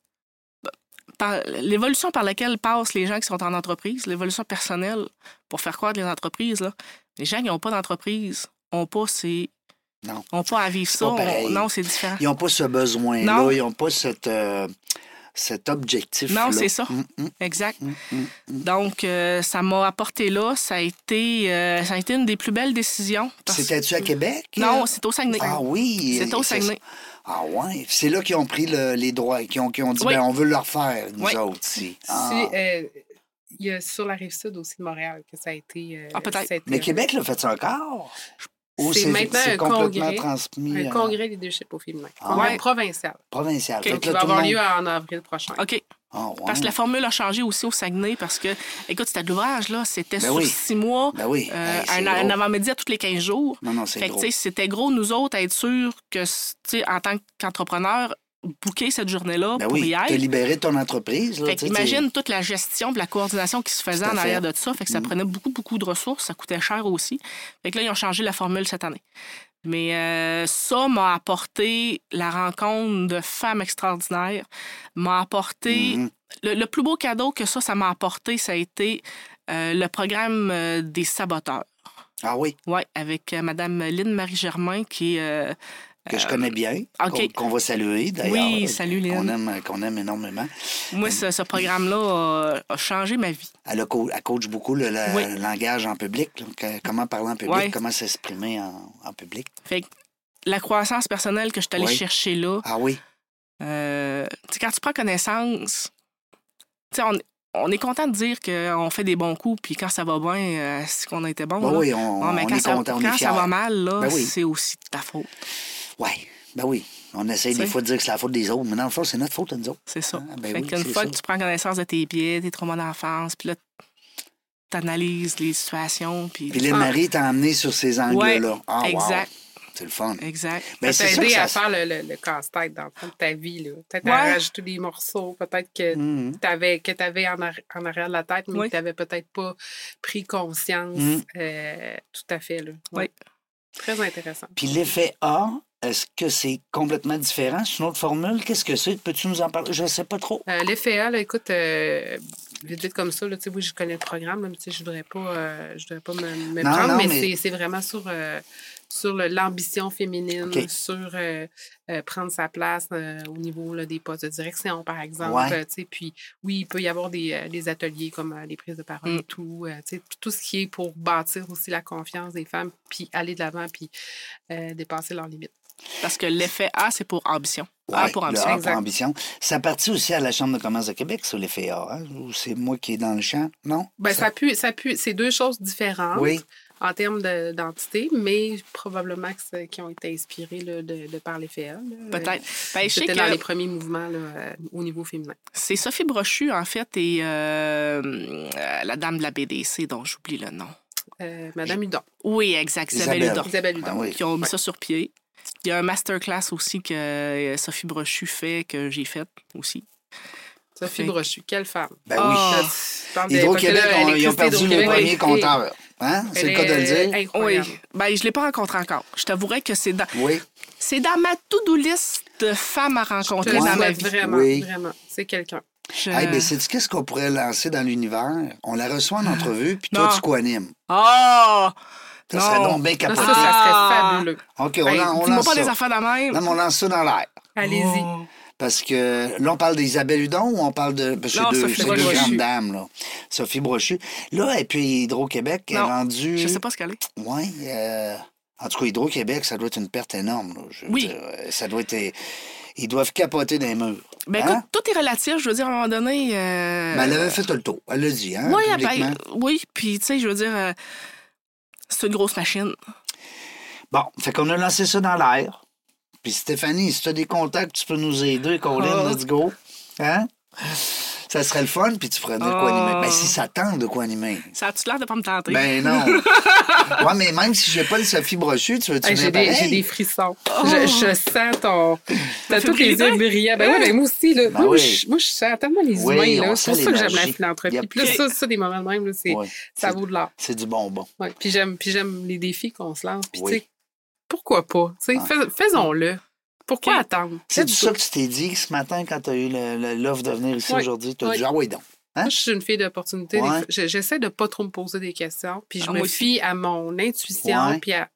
l'évolution par laquelle passent les gens qui sont en entreprise, l'évolution personnelle pour faire croître les entreprises, là, les gens qui n'ont pas d'entreprise n'ont pas ces. Non. ont pas à vivre C'est ça. On- non, c'est différent. Ils n'ont pas ce besoin-là. Ils n'ont pas cette, euh, cet objectif-là. Non, c'est ça. Mm, mm, Exact. mm. Donc, euh, ça m'a apporté là. Ça a, été, euh, ça a été une des plus belles décisions. parce- C'était-tu à Québec? Non, c'est au Saguenay. Ah oui. C'était au c'est- Saguenay. Ah ouais. C'est là qu'ils ont pris le- les droits, qui ont, qui ont dit, Oui. ben, on veut le refaire, nous Oui. autres. Ah. Euh, il y a sur la rive sud aussi de Montréal que ça a été. euh, Ah, peut-être. Mais Québec, le fait ça encore? Ou C'est maintenant un congrès, transmis Un euh, congrès leadership au féminin. Ah ouais. provincial. provincial? Ok, Fait que Qui va avoir monde- lieu en avril prochain. OK. Ah, ouais. Parce que la formule a changé aussi au Saguenay parce que, écoute, c'était de l'ouvrage, là. C'était Ben sur oui. six mois, Ben oui. euh, Hey, un, avant-midi à tous les 15 jours. Non, non, c'est Fait que, gros. tu sais, c'était gros, nous autres, à être sûr que, tu sais, en tant qu'entrepreneur, booker cette journée-là Ben pour oui, y libérer ton entreprise. Là, Fait imagine toute la gestion et la coordination qui se faisait en arrière de ça. Fait que ça Mm. prenait beaucoup, beaucoup de ressources. Ça coûtait cher aussi. Fait que là, ils ont changé la formule cette année. Mais euh, ça m'a apporté la rencontre de femmes extraordinaires, m'a apporté... Mhm. Le, le plus beau cadeau que ça, ça m'a apporté, ça a été euh, le programme euh, des saboteurs. Ah oui, Oui, avec euh, Mme Lynne-Marie Germain, qui est... euh, que je connais bien, OK. qu'on va saluer d'ailleurs. Oui, salut, Lynn. Qu'on aime, qu'on aime énormément. moi, ce, ce programme-là a, a changé ma vie. Elle, a co- elle coach beaucoup le, le Oui. langage en public, comment parler en public, comment s'exprimer en, en public. Fait que la croissance personnelle que je suis allée Oui. chercher là, Ah oui, euh, quand tu prends connaissance, on, on est content de dire qu'on fait des bons coups, puis quand ça va bien, euh, c'est qu'on a été bon. Ben là. oui, on, Ouais, mais on quand est ça, content, on quand est ça va mal, là, Ben oui. c'est aussi de ta faute. Oui, ben oui. On essaye des fois de dire que c'est la faute des autres, mais dans le fond, c'est notre faute à nous autres. C'est ça. Ah, ben fait oui, qu'une fois ça. que tu prends connaissance de tes pieds, tes traumas d'enfance, puis là, tu analyses les situations, puis... Puis Lynn-Marie t'a emmené sur ces angles-là. ah, wow. exact, C'est le fun. exact. Ben, ça t'a aidé ça à faire le, le- le casse-tête dans le fond de ta vie. Peut-être Ouais. à rajouter des morceaux, peut-être que Mhm. tu avais, que avais en, arri- en arrière de la tête, mais Oui. que tu n'avais peut-être pas pris conscience. Mhm. euh, tout à fait. Là. Oui. Très intéressant. Puis l'effet A, est-ce que c'est complètement différent? C'est une autre formule? Qu'est-ce que c'est? Peux-tu nous en parler? Je ne sais pas trop. Euh, L'effet A, là, écoute, euh, vite, vite comme ça, là, oui, je connais le programme, là, mais tu sais, je ne voudrais pas, euh, je voudrais pas me, me Non, prendre, non, mais, mais- c'est- vraiment sur, euh, sur l'ambition féminine, sur euh, euh, prendre sa place euh, au niveau là, des postes de direction, par exemple. Ouais. tu sais, puis oui, il peut y avoir des, des ateliers comme euh, les prises de parole Mm. et tout, euh, tu sais, tout ce qui est pour bâtir aussi la confiance des femmes, puis aller de l'avant, puis euh, dépasser leurs limites. Parce que l'effet A, c'est pour ambition. A Ouais, pour le ambition. A pour Exact. ambition. Ça partit aussi à la Chambre de commerce de Québec, sur l'effet A. hein? Ou c'est moi qui est dans le champ? Non? Ben, ça pue, ça pue. C'est deux choses différentes. Oui. en termes de- d'entité, mais probablement que qui ont été inspirés là, de, de par les FEA. Peut-être. Ben, C'était dans que les premiers mouvements là, euh, au niveau féminin. c'est Sophie Brochu, en fait, et euh, euh, la dame de la BDC, dont j'oublie le nom. Euh, Madame Hudon. Oui, exact, Isabelle Isabelle. Hudon. Isabelle Hudon. Ah oui. qui ont mis ça sur pied. Il y a un masterclass aussi que euh, Sophie Brochu fait, que j'ai fait aussi. Sophie Fait- Brochu, quelle femme. Ben Ah. oui. De- Hydro-Québec, ils ont perdu le premier elle- compteur. Hein? C'est le cas de le dire? Oui, ben, je ne l'ai pas rencontré encore. Je t'avouerais que c'est dans, Oui. c'est dans ma to-do list de femmes à rencontrer dans ma vie. vraiment, Oui. vraiment. C'est quelqu'un. Je- Hey, ben, sais-tu qu'est-ce qu'on pourrait lancer dans l'univers? On la reçoit en entrevue, puis toi, tu co-animes. Ah! Ça serait Non. donc bien Ça, capable. ça, ça serait Ah. fabuleux. OK, on, Hey, lan- on lance pas des affaires de même. Non, mais on lance ça dans l'air. Allez-y. Oh. Parce que là, on parle d'Isabelle Hudon ou on parle de. parce que Non, c'est deux, Sophie deux grandes dames, là. Sophie Brochu. Là, et puis Hydro-Québec est Non, rendu. Je sais pas ce qu'elle est. Oui. En tout cas, Hydro-Québec, ça doit être une perte énorme. là. Je Oui. dire, euh, ça doit être. Ils doivent capoter des murs. Ben Hein? écoute, tout est relatif. Je veux dire, à un moment donné... euh, Ben, elle avait fait le tour. Elle l'a dit, hein? oui, publiquement. ben, oui, puis tu sais, je veux dire, euh, c'est une grosse machine. Bon, fait qu'on a lancé ça dans l'air. Puis Stéphanie, si tu as des contacts, tu peux nous aider, Colin, Oh. let's go. Hein? Ça serait le fun, puis tu ferais de quoi Oh. animer. Ben, si ça tente de quoi animer. Ça a-tu l'air de pas me tenter? Ben non. ouais, mais même si j'ai pas le Sophie Brochu, tu veux-tu Hey, J'ai des, frissons. Oh! Je, je sens ton. T'as tous les plaisir? yeux brillants. Ben oui, ben moi aussi. Là. Ben moi, oui. je, moi, je sens tellement les Oui, humains. là. C'est pour ça que j'aime la philanthropie. Yep. Puis là, ça, ça, des moments de même, là, c'est, Ouais, ça vaut de l'or. C'est du bonbon. Ouais. Puis j'aime, puis j'aime les défis qu'on se lance. Puis Oui. tu sais, pourquoi pas? Tu sais, Ah. fais- faisons-le. Pourquoi attendre? C'est Faites-le. ça que tu t'es dit ce matin quand tu as eu l'offre de venir ici Oui. aujourd'hui. Tu as Oui. dit, ah oui, donc. Moi, je suis une fille d'opportunité. Des Ouais. fois, je- J'essaie de pas trop me poser des questions. Puis je Ah, me fie à mon intuition. Ouais. Puis à.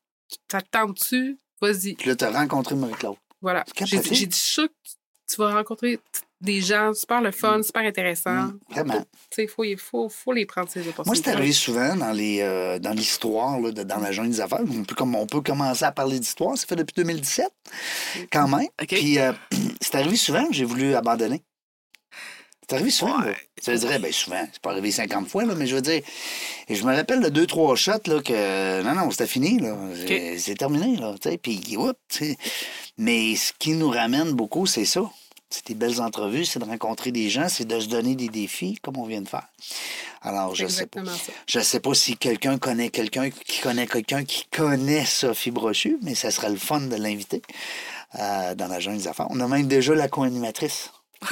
Ça te tente-tu? Vas-y. Puis là, tu as rencontré Marie-Claude. Voilà. J'ai dit ça que tu- vas rencontrer des gens super le fun, super intéressants. Mm, Vraiment. Tu sais, il faut, il faut, faut les prendre, ces opportunités. Moi, c'est arrivé souvent dans les euh, dans l'histoire, dans la jungle des affaires. On peut, comme, on peut commencer à parler d'histoire. Ça fait depuis 2017, quand même. OK. Puis, euh, c'est arrivé souvent que j'ai voulu abandonner. C'est arrivé souvent. là. Tu me dirais, bien souvent, c'est pas arrivé 50 fois, là, mais je veux dire, et je me rappelle de deux, trois shots, là, que non, non, c'était fini, là. C'est- C'est terminé, là. tu sais, Puis. Mais ce qui nous ramène beaucoup, c'est ça. C'est des belles entrevues, c'est de rencontrer des gens, c'est de se donner des défis, comme on vient de faire. Alors, je sais pas. exactement ça. Je sais pas si quelqu'un connaît quelqu'un qui connaît quelqu'un qui connaît Sophie Brochu, mais ça serait le fun de l'inviter euh, dans la jungle des affaires. On a même déjà la co-animatrice.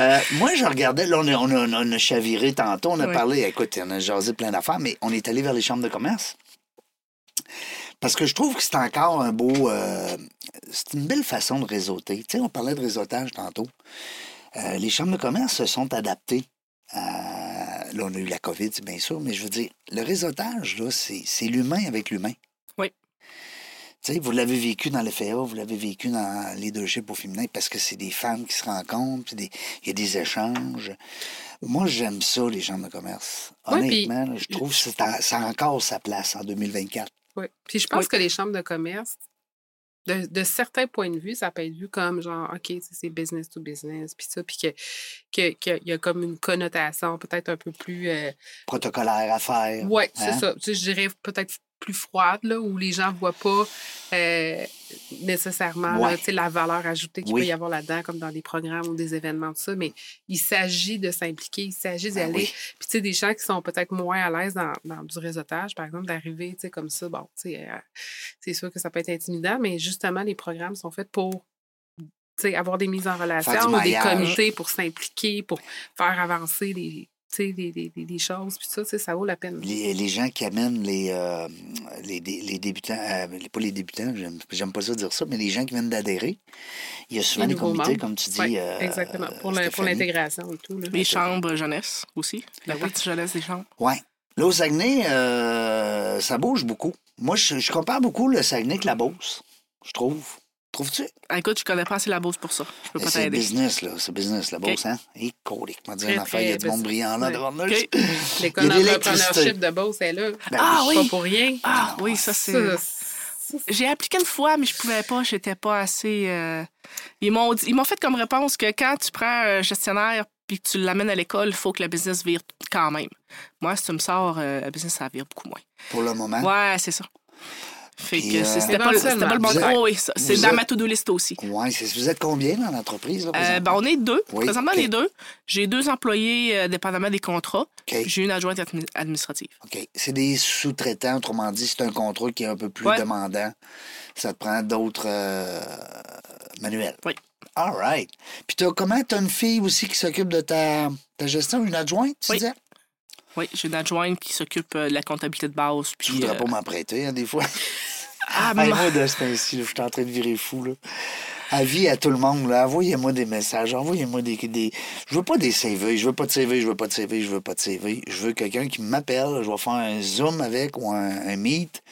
Euh, moi, je regardais, là, on a, on a- on a chaviré tantôt, on a Oui. parlé, écoute, on a jasé plein d'affaires, mais on est allé vers les chambres de commerce. Parce que je trouve que c'est encore un beau. euh, c'est une belle façon de réseauter. Tu sais, on parlait de réseautage tantôt. Euh, les chambres de commerce se sont adaptées. à- là, on a eu la COVID, bien sûr, mais je veux dire, le réseautage, là, c'est c'est l'humain avec l'humain. Oui. Tu sais, vous l'avez vécu dans l'FAA, vous l'avez vécu dans leadership au féminin parce que c'est des femmes qui se rencontrent, puis il y a des échanges. Moi, j'aime ça, les chambres de commerce. Ouais, puis- Honnêtement, là, je trouve que ça a encore sa place en 2024. Oui. Puis je pense Oui. que les chambres de commerce, de, de certains points de vue, ça peut être vu comme genre, OK, c'est business to business, puis ça, puis que- que- qu'il y a comme une connotation peut-être un peu plus. euh, Protocolaire à faire. Oui, c'est hein? ça. Tu sais, je dirais peut-être plus froide, là, où les gens ne voient pas euh, nécessairement là, Ouais. sais, la valeur ajoutée qu'il Oui. peut y avoir là-dedans, comme dans des programmes ou des événements, tout ça. Mais il s'agit de s'impliquer, il s'agit d'y Ben aller. oui. Puis, tu sais, des gens qui sont peut-être moins à l'aise dans, dans du réseautage, par exemple, d'arriver, tu sais, comme ça, bon, tu sais, euh, c'est sûr que ça peut être intimidant, mais justement, les programmes sont faits pour avoir des mises en relation ou des comités pour s'impliquer, pour faire avancer les, des, des, des- des choses. Puis ça, ça vaut la peine. Les, les gens qui amènent les, euh, les, dé- les débutants, euh, pas les débutants, j'aime, pas ça dire ça, mais les gens qui viennent d'adhérer, il y a souvent Les des comités, membres. comme tu dis. Oui, euh, exactement. Pour, Stéphanie. l'intégration et tout. Là. Les chambres jeunesse aussi. La Ben oui. partie jeunesse des chambres. Oui. Là, au Saguenay, euh, ça bouge beaucoup. Moi, je, je compare beaucoup le Saguenay avec la Beauce, je trouve. Trouves-tu? Ah, écoute, je connais pas assez la bourse pour ça. Je peux pas C'est t'aider. business, là. C'est business, la Beauce, hein? Et colique, m'a dit une affaire, il y a du monde brillant là devant nous. L'école d'entrepreneurship de Beauce est là. Ben Ah Pas oui. pour rien. Ah oui, ça c'est. J'ai appliqué une fois, mais je pouvais pas. J'étais pas assez. euh, Ils m'ont dit- ils m'ont fait comme réponse que quand tu prends un gestionnaire puis que tu l'amènes à l'école, il faut que le business vire quand même. Moi, si tu me sors, euh, le business, ça vire beaucoup moins. Pour le moment. Ouais, c'est ça. Fait Puis, que euh, c'est- c'était pas, le- c'était pas le bon oui, ça, C'est dans êtes- ma to-do list aussi. Ouais, c'est- vous êtes combien dans l'entreprise? Là, Euh, ben, on est deux. Oui, Présentement, ok. les deux. J'ai deux employés euh, dépendamment des contrats. J'ai une adjointe admi- administrative. OK. C'est des sous-traitants, autrement dit, c'est un contrat qui est un peu plus Ouais. demandant. Ça te prend d'autres euh, manuels. Oui. All right. Puis t'as, comment t'as une fille aussi qui s'occupe de ta, ta gestion, une adjointe, tu Oui. disais? Oui, j'ai une adjointe qui s'occupe de la comptabilité de base. Je voudrais euh, pas m'en prêter, hein, des fois. ah, Hey, moi, de ce temps-ci, je suis en train de virer fou. Là. Avis à tout le monde, là. envoyez-moi des messages, envoyez-moi des, des... Je veux pas des CV, je veux pas de CV, je veux pas de CV, je veux pas de CV. Je veux quelqu'un qui m'appelle, je vais faire un Zoom avec ou un, un Meet,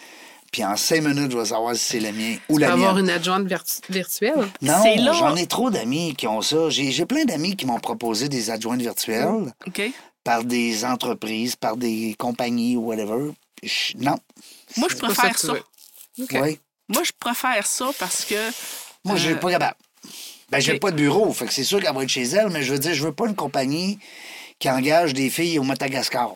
puis en cinq minutes, je vais savoir si c'est le mien ou Tu peux la avoir mienne. une adjointe virtu- virtuelle? Non, j'en ai trop d'amis qui ont ça. J'ai j'ai plein d'amis qui m'ont proposé des adjointes virtuelles OK. par des entreprises, par des compagnies ou whatever. Je- non. Moi, je ça préfère ça. Oui. Moi, je préfère ça parce que. Moi, je Euh, suis pas capable. Ben, j'ai ok. pas de bureau, fait que c'est sûr qu'elle va être chez elle, mais je veux dire, je veux pas une compagnie qui engagent des filles au Madagascar.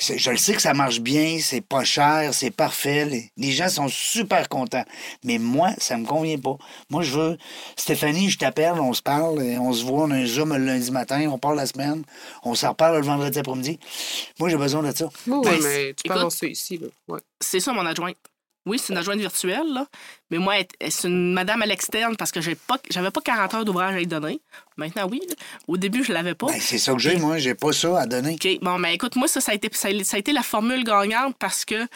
Je le sais que ça marche bien, c'est pas cher, c'est parfait. Les, les gens sont super contents. Mais moi, ça me convient pas. Moi, je veux. Stéphanie, je t'appelle, on se parle, et on se voit, on a un Zoom le lundi matin, on parle la semaine, on s'en reparle le vendredi après-midi. Moi, j'ai besoin de ça. Oui, Ben, mais tu peux écoute- avoir ça ici. Là. Ouais. C'est ça, mon adjointe. Oui, c'est une adjointe virtuelle, là. Mais moi, c'est une madame à l'externe parce que j'ai pas, j'avais pas 40 heures d'ouvrage à lui donner. Maintenant, oui. là. Au début, je l'avais pas. Ben, c'est ça que j'ai, moi. J'ai pas ça à donner. OK. Bon, ben écoute, moi, ça, ça a, été, ça, a- été la formule gagnante parce que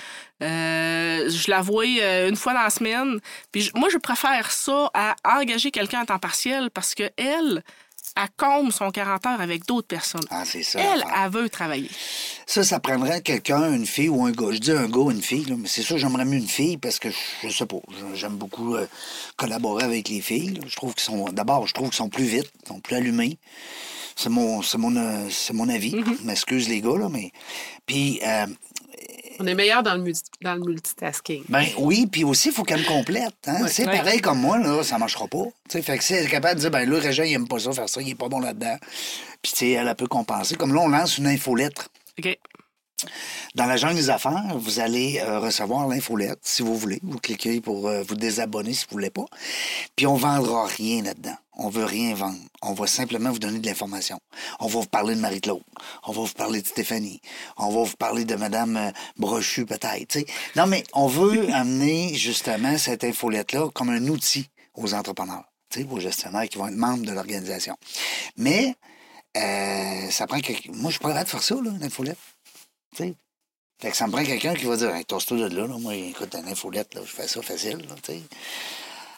euh, je la vois euh, une fois dans la semaine. Puis moi, je préfère ça à engager quelqu'un à temps partiel parce que elle, elle comble son 40 heures avec d'autres personnes. Ah, c'est ça. Elle, veut travailler. Ça, ça prendrait quelqu'un, une fille ou un gars. Je dis un gars, une fille, là, mais c'est sûr, j'aimerais mieux une fille parce que je, sais pas. J'aime beaucoup euh, collaborer avec les filles. là. Je trouve qu'ils sont. D'abord, je trouve qu'ils sont plus vite, ils sont plus allumés. C'est mon, c'est mon, euh, c'est mon avis. Je m'excuse, les gars, là, mais. Puis, euh, On est meilleur dans le, multi- dans le multitasking. ben oui, puis aussi, il faut qu'elle me complète. Hein? C'est Ouais. pareil comme moi, là, ça marchera pas. Tu sais, fait que si elle est capable de dire, ben là, Régent, il aime pas ça, faire ça, il est pas bon là-dedans. Puis, tu sais, elle, elle peut compenser. Comme là, on lance une infolettre. OK. Dans la jungle des affaires, vous allez euh, recevoir l'infolette, si vous voulez. Vous cliquez pour euh, vous désabonner si vous voulez pas. Puis on vendra rien là-dedans. On veut rien vendre. On va simplement vous donner de l'information. On va vous parler de Marie-Claude. On va vous parler de Stéphanie. On va vous parler de Madame euh, Brochu, peut-être. Non, mais on veut amener justement cette infolette-là comme un outil aux entrepreneurs, aux gestionnaires qui vont être membres de l'organisation. Mais euh, ça prend que... Moi, je suis pas de faire ça, là, une infolette. Tu sais. Fait que ça me prend quelqu'un qui va dire hey, Tosse-toi de là, là. Moi, écoute, une infolette, là, je fais ça facile, là.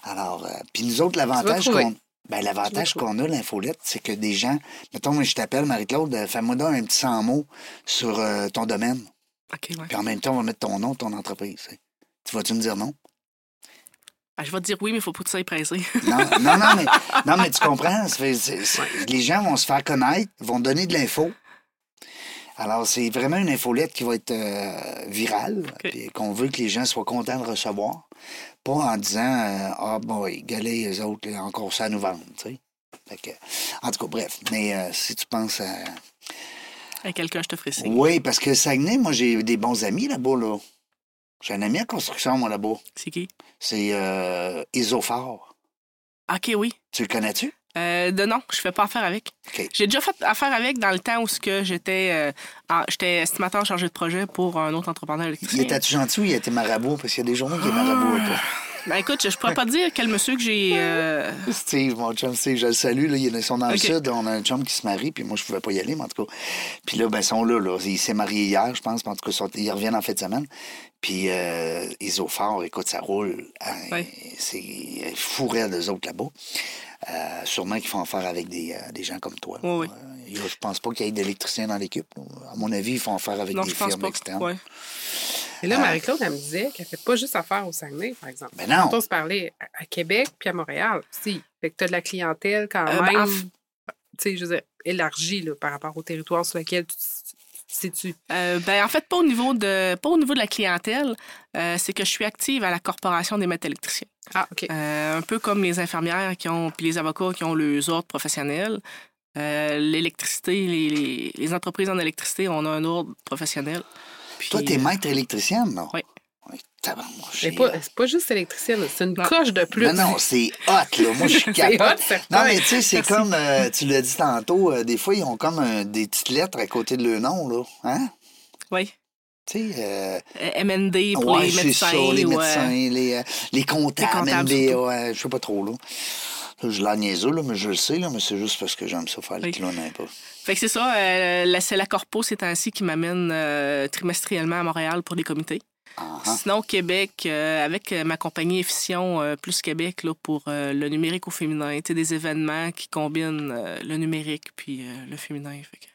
Alors, euh, puis nous autres, l'avantage qu'on. Ben, l'avantage qu'on a, l'infolette, c'est que des gens. Mettons, je t'appelle, Marie-Claude, euh, fais-moi donc un petit 100 mots sur euh, ton domaine. OK, ouais. Puis en même temps, on va mettre ton nom, ton entreprise. tu vas-tu me dire non? Ben, je vais te dire oui, mais il faut pas que tu sois pressé. Non, non, non, mais, non, mais tu comprends. ça les gens vont se faire connaître, vont donner de l'info. Alors, c'est vraiment une infolette qui va être euh, virale, puis qu'on veut que les gens soient contents de recevoir. Pas en disant euh, Ah, boy, galez, eux autres, là, encore ça à nous vendre, tu sais. Que, en tout cas, bref. Mais euh, si tu penses à. Avec quelqu'un, je te ferai signe. Oui, parce que Saguenay, moi, j'ai des bons amis là-bas, là. J'ai un ami en construction, moi, là-bas. C'est qui? C'est euh, Isophore. OK, oui. Tu le connais-tu? Euh, de non, je fais pas affaire avec. J'ai déjà fait affaire avec dans le temps où ce que j'étais euh, en- j'étais estimateur chargé de projet pour un autre entrepreneur Il était-tu gentil ou il était marabout? Parce qu'il y a des journées qui est marabout. toi. Ben écoute, je, je pourrais pas te dire quel monsieur que j'ai. euh, Steve, mon chum Steve, je le salue. Là, ils sont dans le OK. sud. On a un chum qui se marie, puis moi, je pouvais pas y aller, mais en tout cas. Puis là, ben, ils sont là. là. Il s'est marié hier, je pense. mais En tout cas, ils ils reviennent en fin de semaine. Puis euh, Isofort, écoute, ça roule. Hein. C'est fou raide, eux autres, là-bas. Euh, sûrement qu'ils font affaire avec des, euh, des gens comme toi. Oui, oui. Euh, je pense pas qu'il y ait d'électriciens dans l'équipe. À mon avis, ils font affaire avec non, des je pense firmes pas. externes. Ouais. Et là. Marie-Claude, elle me disait qu'elle fait pas juste affaire au Saguenay, par exemple. Ben non. On se parlait à, à Québec puis à Montréal aussi. Fait que tu as de la clientèle quand Euh, ben, même, tu sais, je veux dire, élargie là, par rapport au territoire sur lequel tu tu te situes. Euh, ben, en fait, pas au niveau de, pas au niveau de la clientèle. Euh, c'est que je suis active à la Corporation des maîtres électriciens. Ah, OK. Euh, un peu comme les infirmières qui ont, puis les avocats qui ont leurs ordres professionnels. Euh, L'électricité, les, les, les entreprises en électricité, on a un ordre professionnel. Puis, Toi, t'es maître électricienne, non? Oui. C'est pas, c'est juste électricienne, c'est une Non. coche de plus. Non, non, c'est hot, là. Moi, je suis C'est capable. Non, mais tu sais, c'est comme, euh, tu l'as dit tantôt, euh, des fois, ils ont comme euh, des petites lettres à côté de leur nom, là. Hein? Oui. Tu sais, euh, Euh, MND pour ouais, les c'est médecins. ça, les ou, euh, médecins, les, euh, les comptables, les comptables, surtout. ouais, je sais pas trop, là. Je la niaiseux, là, mais je le sais, là, mais c'est juste parce que j'aime ça faire le Oui. peu. Fait que c'est ça, euh, la- c'est la Corpo ces temps-ci qui m'amène euh, trimestriellement à Montréal pour des comités. Ah. Sinon, au Québec, euh, avec euh, ma compagnie Efficient euh, Plus Québec là, pour euh, le numérique au féminin, des événements qui combinent le numérique puis le féminin. Fait que-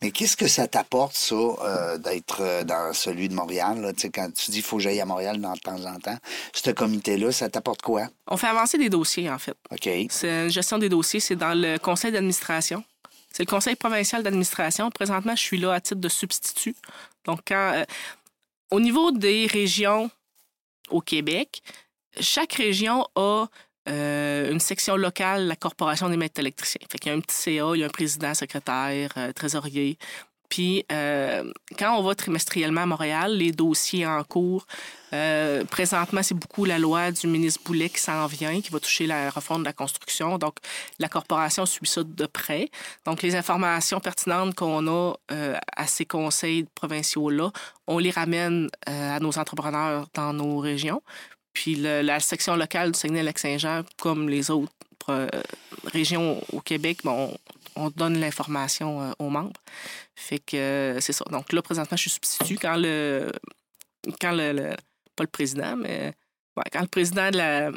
Mais qu'est-ce que ça t'apporte, ça, euh, d'être dans celui de Montréal? Là? Tu sais, Quand tu dis qu'il faut que j'aille à Montréal dans- de temps en temps, ce comité-là, ça t'apporte quoi? On fait avancer des dossiers, en fait. OK. C'est une gestion des dossiers, c'est dans le conseil d'administration. C'est le conseil provincial d'administration. Présentement, je suis là à titre de substitut. Donc, quand, euh, au niveau des régions au Québec, chaque région a euh, une section locale, la Corporation des maîtres électriciens. Fait qu'il y a un petit CA, il y a un président, secrétaire, euh, trésorier. Puis, euh, quand on va trimestriellement à Montréal, les dossiers en cours, euh, présentement, c'est beaucoup la loi du ministre Boulet qui s'en vient, qui va toucher la refonte de la construction. Donc, la corporation suit ça de près. Donc, les informations pertinentes qu'on a euh, à ces conseils provinciaux-là, on les ramène à nos entrepreneurs dans nos régions. Puis, le- la section locale du Saguenay-Lac-Saint-Jean, comme les autres régions au Québec, bon, on, on donne l'information euh, aux membres. Fait que euh, c'est ça. Donc là, présentement, je suis substitut quand le. Quand le. le- pas le président, mais. ouais, quand le président de la.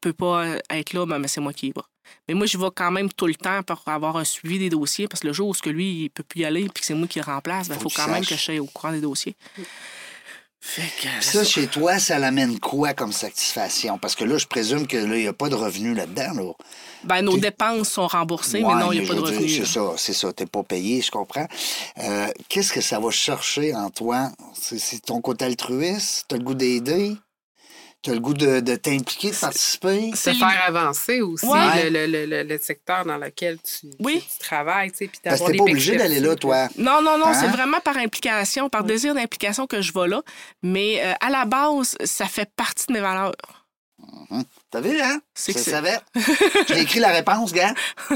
peut pas être là, ben, ben, c'est moi qui y va. Mais moi, je vais quand même tout le temps pour avoir un suivi des dossiers parce que le jour où ce que lui, il peut plus y aller puis que c'est moi qui le remplace, il Faut faut, quand même que je sois au courant des dossiers. Que. c'est Ça, ça. chez toi, ça l'amène quoi comme satisfaction? Parce que là, je présume que là, il n'y a pas de revenus là-dedans. Là. Ben, nos dépenses sont remboursées, Ouais, mais non, il n'y a pas de revenus. C'est ça, c'est ça. T'es pas payé, je comprends. Euh, Qu'est-ce que ça va chercher en toi? C'est c'est ton côté altruiste? T'as le goût d'aider? T'as le goût de, de t'impliquer, de participer? Se C'est- faire avancer aussi Ouais. le, le- le- le secteur dans lequel tu, Oui. tu- tu travailles. tu sais, puis Parce que t'es pas obligé d'aller là, toi. Non, non, non, Hein? c'est vraiment par implication, par désir d'implication que je vais là. Mais euh, à la base, ça fait partie de mes valeurs. T'as vu, hein? C'est Je que c'est- savais. J'ai écrit la réponse, gars.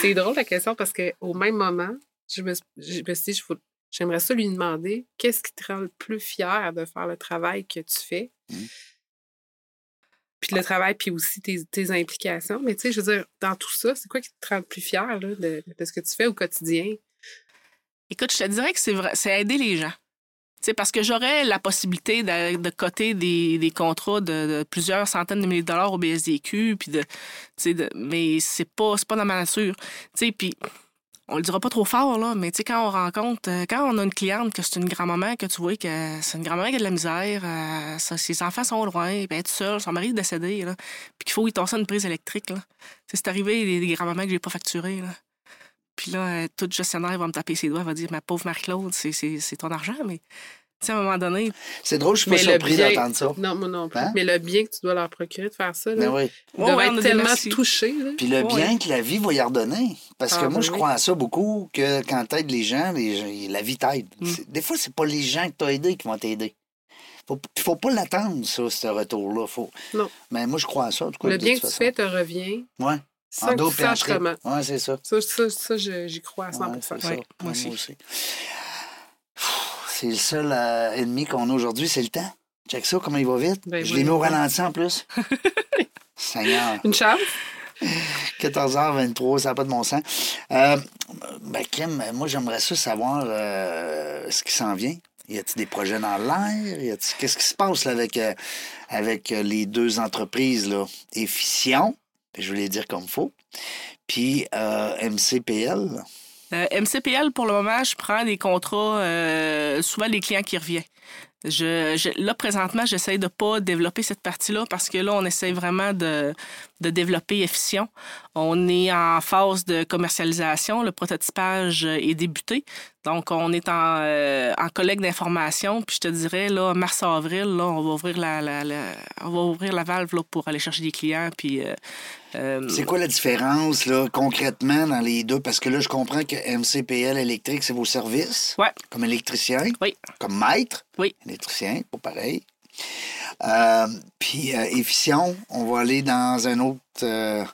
C'est drôle la question parce qu'au même moment, je me, je me suis dit, je faut- j'aimerais ça lui demander qu'est-ce qui te rend le plus fier de faire le travail que tu fais? Mhm. Puis le travail, puis aussi tes, tes implications. Mais tu sais, je veux dire, dans tout ça, c'est quoi qui te rend le plus fier là, de, de ce que tu fais au quotidien? Écoute, je te dirais que c'est vrai, c'est aider les gens. Tu sais, parce que j'aurais la possibilité de, de coter des, des contrats de, de plusieurs centaines de milliers de dollars au BSDQ, puis de, tu sais, de- mais c'est pas, c'est pas dans ma nature. Tu sais, puis on le dira pas trop fort, là, mais tu sais, quand on rencontre, euh, quand on a une cliente que c'est une grand-maman, que tu vois que c'est une grand-maman qui a de la misère, euh, ça- ses enfants sont loin, puis elle est toute seule, son mari est décédé, là, puis qu'il faut y tasser une prise électrique, là. C'est arrivé des, des grand-mamans que j'ai pas facturées, là. Puis là, euh, tout gestionnaire va me taper ses doigts, va dire Ma pauvre Marie-Claude, c'est- ton argent, mais sais, à un moment donné, C'est drôle, je suis pas surpris bien- d'entendre ça. Non, moi non plus. Hein? Mais le bien que tu dois leur procurer de faire ça, là, Mais oui. ils Ouais, doivent ouais, on être tellement merci. touchés. Là. Puis le bien que la vie va y redonner. Parce que Ah, moi, ben je oui. crois à ça beaucoup, que quand t'aides les gens, les gens- la vie t'aide. Mm. Des fois, c'est pas les gens que t'as aidés qui vont t'aider. Faut, faut pas l'attendre, ça, ce retour-là. Faut... Non. Mais moi, je crois à ça. en tout cas, Le bien que tu façon. fais te revient Ouais. sans En que tu saches comment. Ouais, c'est ça. Ça, ça, ça je- j'y crois à 100 Ouais, ça. moi aussi. C'est le seul euh, ennemi qu'on a aujourd'hui, c'est le temps. Check ça, comment il va vite. Ben, je l'ai mis au ralenti en plus. Seigneur. Une chance? 14h23, ça n'a pas de bon sens. Euh, ben, Kim, moi, j'aimerais ça savoir euh, ce qui s'en vient. Y a-t-il des projets dans l'air? Qu'est-ce qui se passe là, avec, euh, avec les deux entreprises, là? Efficient, je les dire comme il faut, puis MCPL. Euh, MCPL, pour le moment, je prends des contrats, euh, souvent les clients qui reviennent. Je, je- là, présentement, j'essaie de pas développer cette partie-là parce que là, on essaie vraiment de, de développer efficient. On est en phase de commercialisation. Le prototypage est débuté. Donc, on est en, euh, en collecte d'informations. Puis, je te dirais, là, mars-avril, là, on va ouvrir la, la- la- on va ouvrir la valve là, pour aller chercher des clients. Puis, euh, euh, C'est quoi la différence, là, concrètement, dans les deux? Parce que là, je comprends que MCPL électrique, c'est vos services, ouais, comme électricien, oui, comme maître. oui. électricien, pas pareil. Euh, puis euh, efficient, on va aller dans un autre. euh,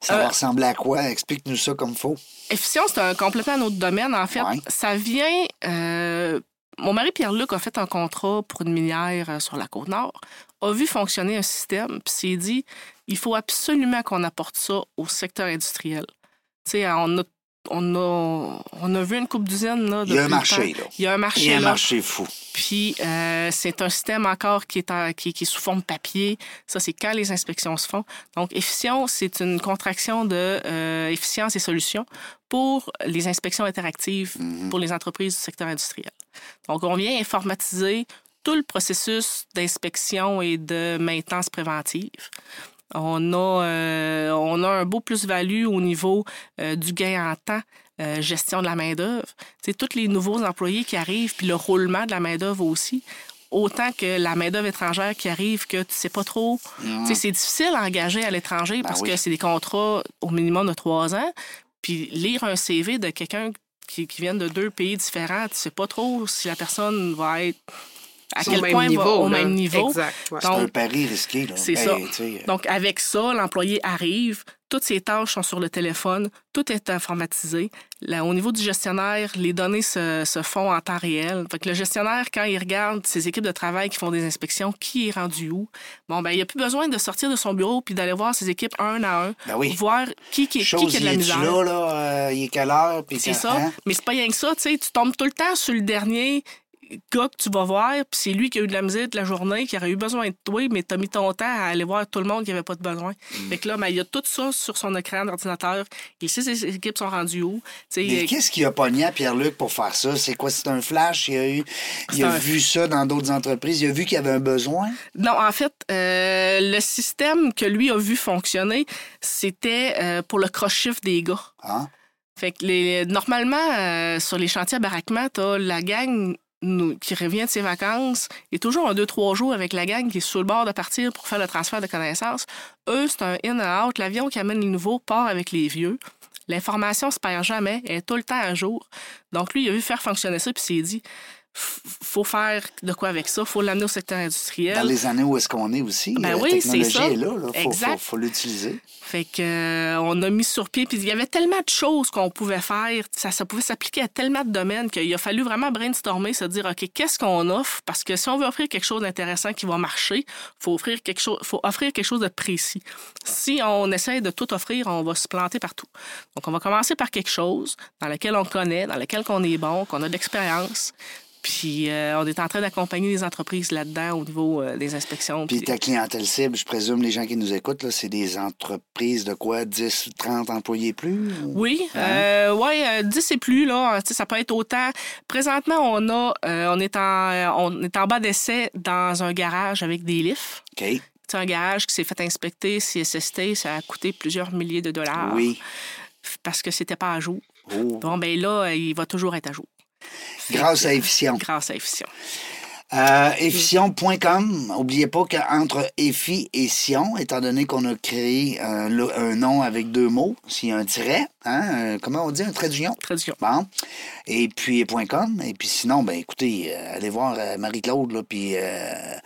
ça va Euh, ressembler à quoi? Explique-nous ça comme faut. Efficient, c'est un complètement un autre domaine. En fait, Ouais. ça vient. euh, mon mari Pierre-Luc a fait un contrat pour une minière sur la côte nord, a vu fonctionner un système, puis s'est dit il faut absolument qu'on apporte ça au secteur industriel. Tu sais, on a, on a, on a vu une coupe d'usines. là, Il y a un marché, temps. là. Il y a un marché. Il y a un là. marché fou. Puis euh, c'est un système encore qui est, en- qui, qui est sous forme papier. Ça, c'est quand les inspections se font. Donc, efficient, c'est une contraction de euh, efficience et solutions pour les inspections interactives Mhm. pour les entreprises du secteur industriel. Donc, on vient informatiser tout le processus d'inspection et de maintenance préventive. On a, euh, on a un beau plus-value au niveau euh, du gain en temps, euh, gestion de la main-d'œuvre. C'est tous les nouveaux employés qui arrivent, puis le roulement de la main-d'œuvre aussi. autant que la main-d'œuvre étrangère qui arrive que tu sais pas trop. C'est difficile à engager à l'étranger Ben parce oui. que c'est des contrats au minimum de trois ans. Puis lire un CV de quelqu'un qui, qui vient de deux pays différents, tu sais pas trop si la personne va être à Au quel point va niveau, au là. même niveau. Exact. ouais. C'est un pari risqué. là. c'est Ben, ça. sais, Donc, avec ça, l'employé arrive, toutes ses tâches sont sur le téléphone, tout est informatisé. Là, au niveau du gestionnaire, les données se, se font en temps réel. Fait que le gestionnaire, quand il regarde ses équipes de travail qui font des inspections, qui est rendu où, bon, ben, il n'a plus besoin de sortir de son bureau puis d'aller voir ses équipes un à un, Ben oui. voir qui, qui, qui, Chose, qui a de la il misère. là, là, euh, il est quelle heure? puis C'est ça. hein? Mais c'est pas rien que ça, tu sais, tu tombes tout le temps sur le dernier gars que tu vas voir, puis c'est lui qui a eu de la misère toute la journée, qui aurait eu besoin de toi, mais t'as mis ton temps à aller voir tout le monde qui avait pas de besoin. Mm. Fait que là, ben, il y a tout ça sur son écran d'ordinateur. Il sait ses équipes sont rendues où. Mais qu'est-ce qu'il a pogné à Pierre-Luc pour faire ça? C'est quoi? C'est un flash? Il a, eu, il a un- vu ça dans d'autres entreprises? Il a vu qu'il y avait un besoin? Non, en fait, euh, le système que lui a vu fonctionner, c'était euh, pour le cross-shift des gars. Hein? Fait que les, normalement, euh, sur les chantiers à baraquement, t'as la gang qui revient de ses vacances et toujours un deux, trois jours avec la gang qui est sur le bord de partir pour faire le transfert de connaissances. Eux, c'est un in and out. L'avion qui amène les nouveaux part avec les vieux. L'information se perd jamais, elle est tout le temps à jour. Donc, lui, il a vu faire fonctionner ça, puis s'est dit, faut faire de quoi avec ça, faut l'amener au secteur industriel. Dans les années où est-ce qu'on est aussi, Ben la oui, c'est technologie ça. est là. Il faut, Exact. faut- faut l'utiliser. Fait que euh, on a mis sur pied. Puis il y avait tellement de choses qu'on pouvait faire. Ça, ça pouvait s'appliquer à tellement de domaines qu'il a fallu vraiment brainstormer, se dire OK, qu'est-ce qu'on offre? Parce que si on veut offrir quelque chose d'intéressant qui va marcher, faut offrir quelque chose, faut offrir quelque chose de précis. Si on essaie de tout offrir, on va se planter partout. Donc on va commencer par quelque chose dans lequel on connaît, dans lequel on est bon, qu'on a de l'expérience. Puis euh, on est en train d'accompagner les entreprises là-dedans au niveau euh, des inspections. Puis puis- ta clientèle cible, je présume, les gens qui nous écoutent, là, c'est des entreprises de quoi? 10, 30 employés plus? ou- Oui, Hein? euh, ouais, euh, 10 et plus, là. Ça peut être autant. Présentement, on a on est en on est en bas d'essai dans un garage avec des lifts. OK. C'est un garage qui s'est fait inspecter, CSST, ça a coûté plusieurs milliers de dollars. Oui. Parce que c'était pas à jour. Oh. Bon, ben là, il va toujours être à jour. Grâce à Efficient. Grâce à Efficient. Euh, efficient.com, n'oubliez pas qu'entre Effi et Sion, étant donné qu'on a créé un, lo- un nom avec deux mots, s'il y a un tiret, hein, euh, comment on dit, un trait d'union? Traduction. Bon. Et puis .com. Et puis sinon, ben écoutez, euh, allez voir euh, Marie-Claude, là, puis euh, euh,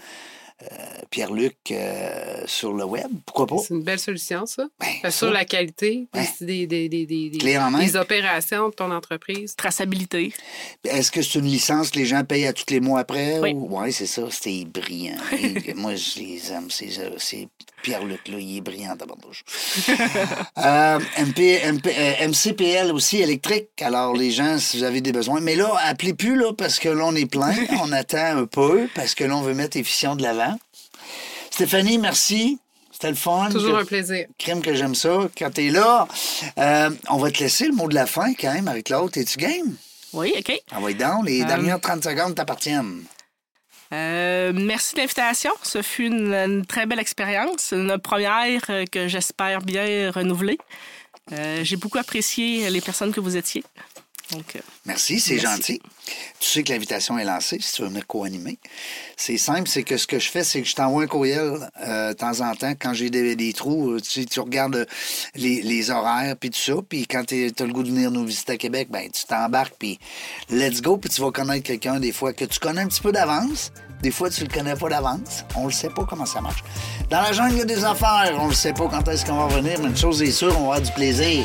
Pierre-Luc euh, sur le web? Pourquoi pas? C'est une belle solution, ça. Ben, ça, sur la qualité des, des, des, des, des- Clé en main. des opérations de ton entreprise. Traçabilité. Est-ce que c'est une licence que les gens payent à tous les mois après? Oui. C'est ça. C'était brillant. Et moi, je les aime. C'est, c'est Pierre-Luc, là. Il est brillant, d'abord. euh, MP, MP, euh, MCPL aussi, électrique. Alors, les gens, si vous avez des besoins. Mais là, appelez plus, là, parce que là, on est plein. on attend un peu, parce que là, on veut mettre efficient de l'avant. Stéphanie, merci. C'était le fun. Toujours Que- un plaisir. crime que j'aime ça. Quand t'es là, euh, on va te laisser le mot de la fin, quand même, avec l'autre. Es-tu game? Oui, OK. Ah oui, donc, les Euh, dernières 30 secondes t'appartiennent. Euh, merci de l'invitation. Ce fut une, une très belle expérience. Une première euh, que j'espère bien renouveler. Euh, J'ai beaucoup apprécié les personnes que vous étiez. Donc, euh, Merci, c'est gentil. Tu sais que l'invitation est lancée si tu veux venir co-animer. C'est simple, c'est que ce que je fais, c'est que je t'envoie un courriel euh, de temps en temps quand j'ai des, des trous. euh, Tu, regardes les, les horaires puis tout ça. Puis quand tu as le goût de venir nous visiter à Québec, ben tu t'embarques puis let's go. Puis tu vas connaître quelqu'un des fois que tu connais un petit peu d'avance. Des fois, tu le connais pas d'avance. On le sait pas comment ça marche. Dans la jungle des affaires, on le sait pas quand est-ce qu'on va revenir, mais une chose est sûre, on va avoir du plaisir.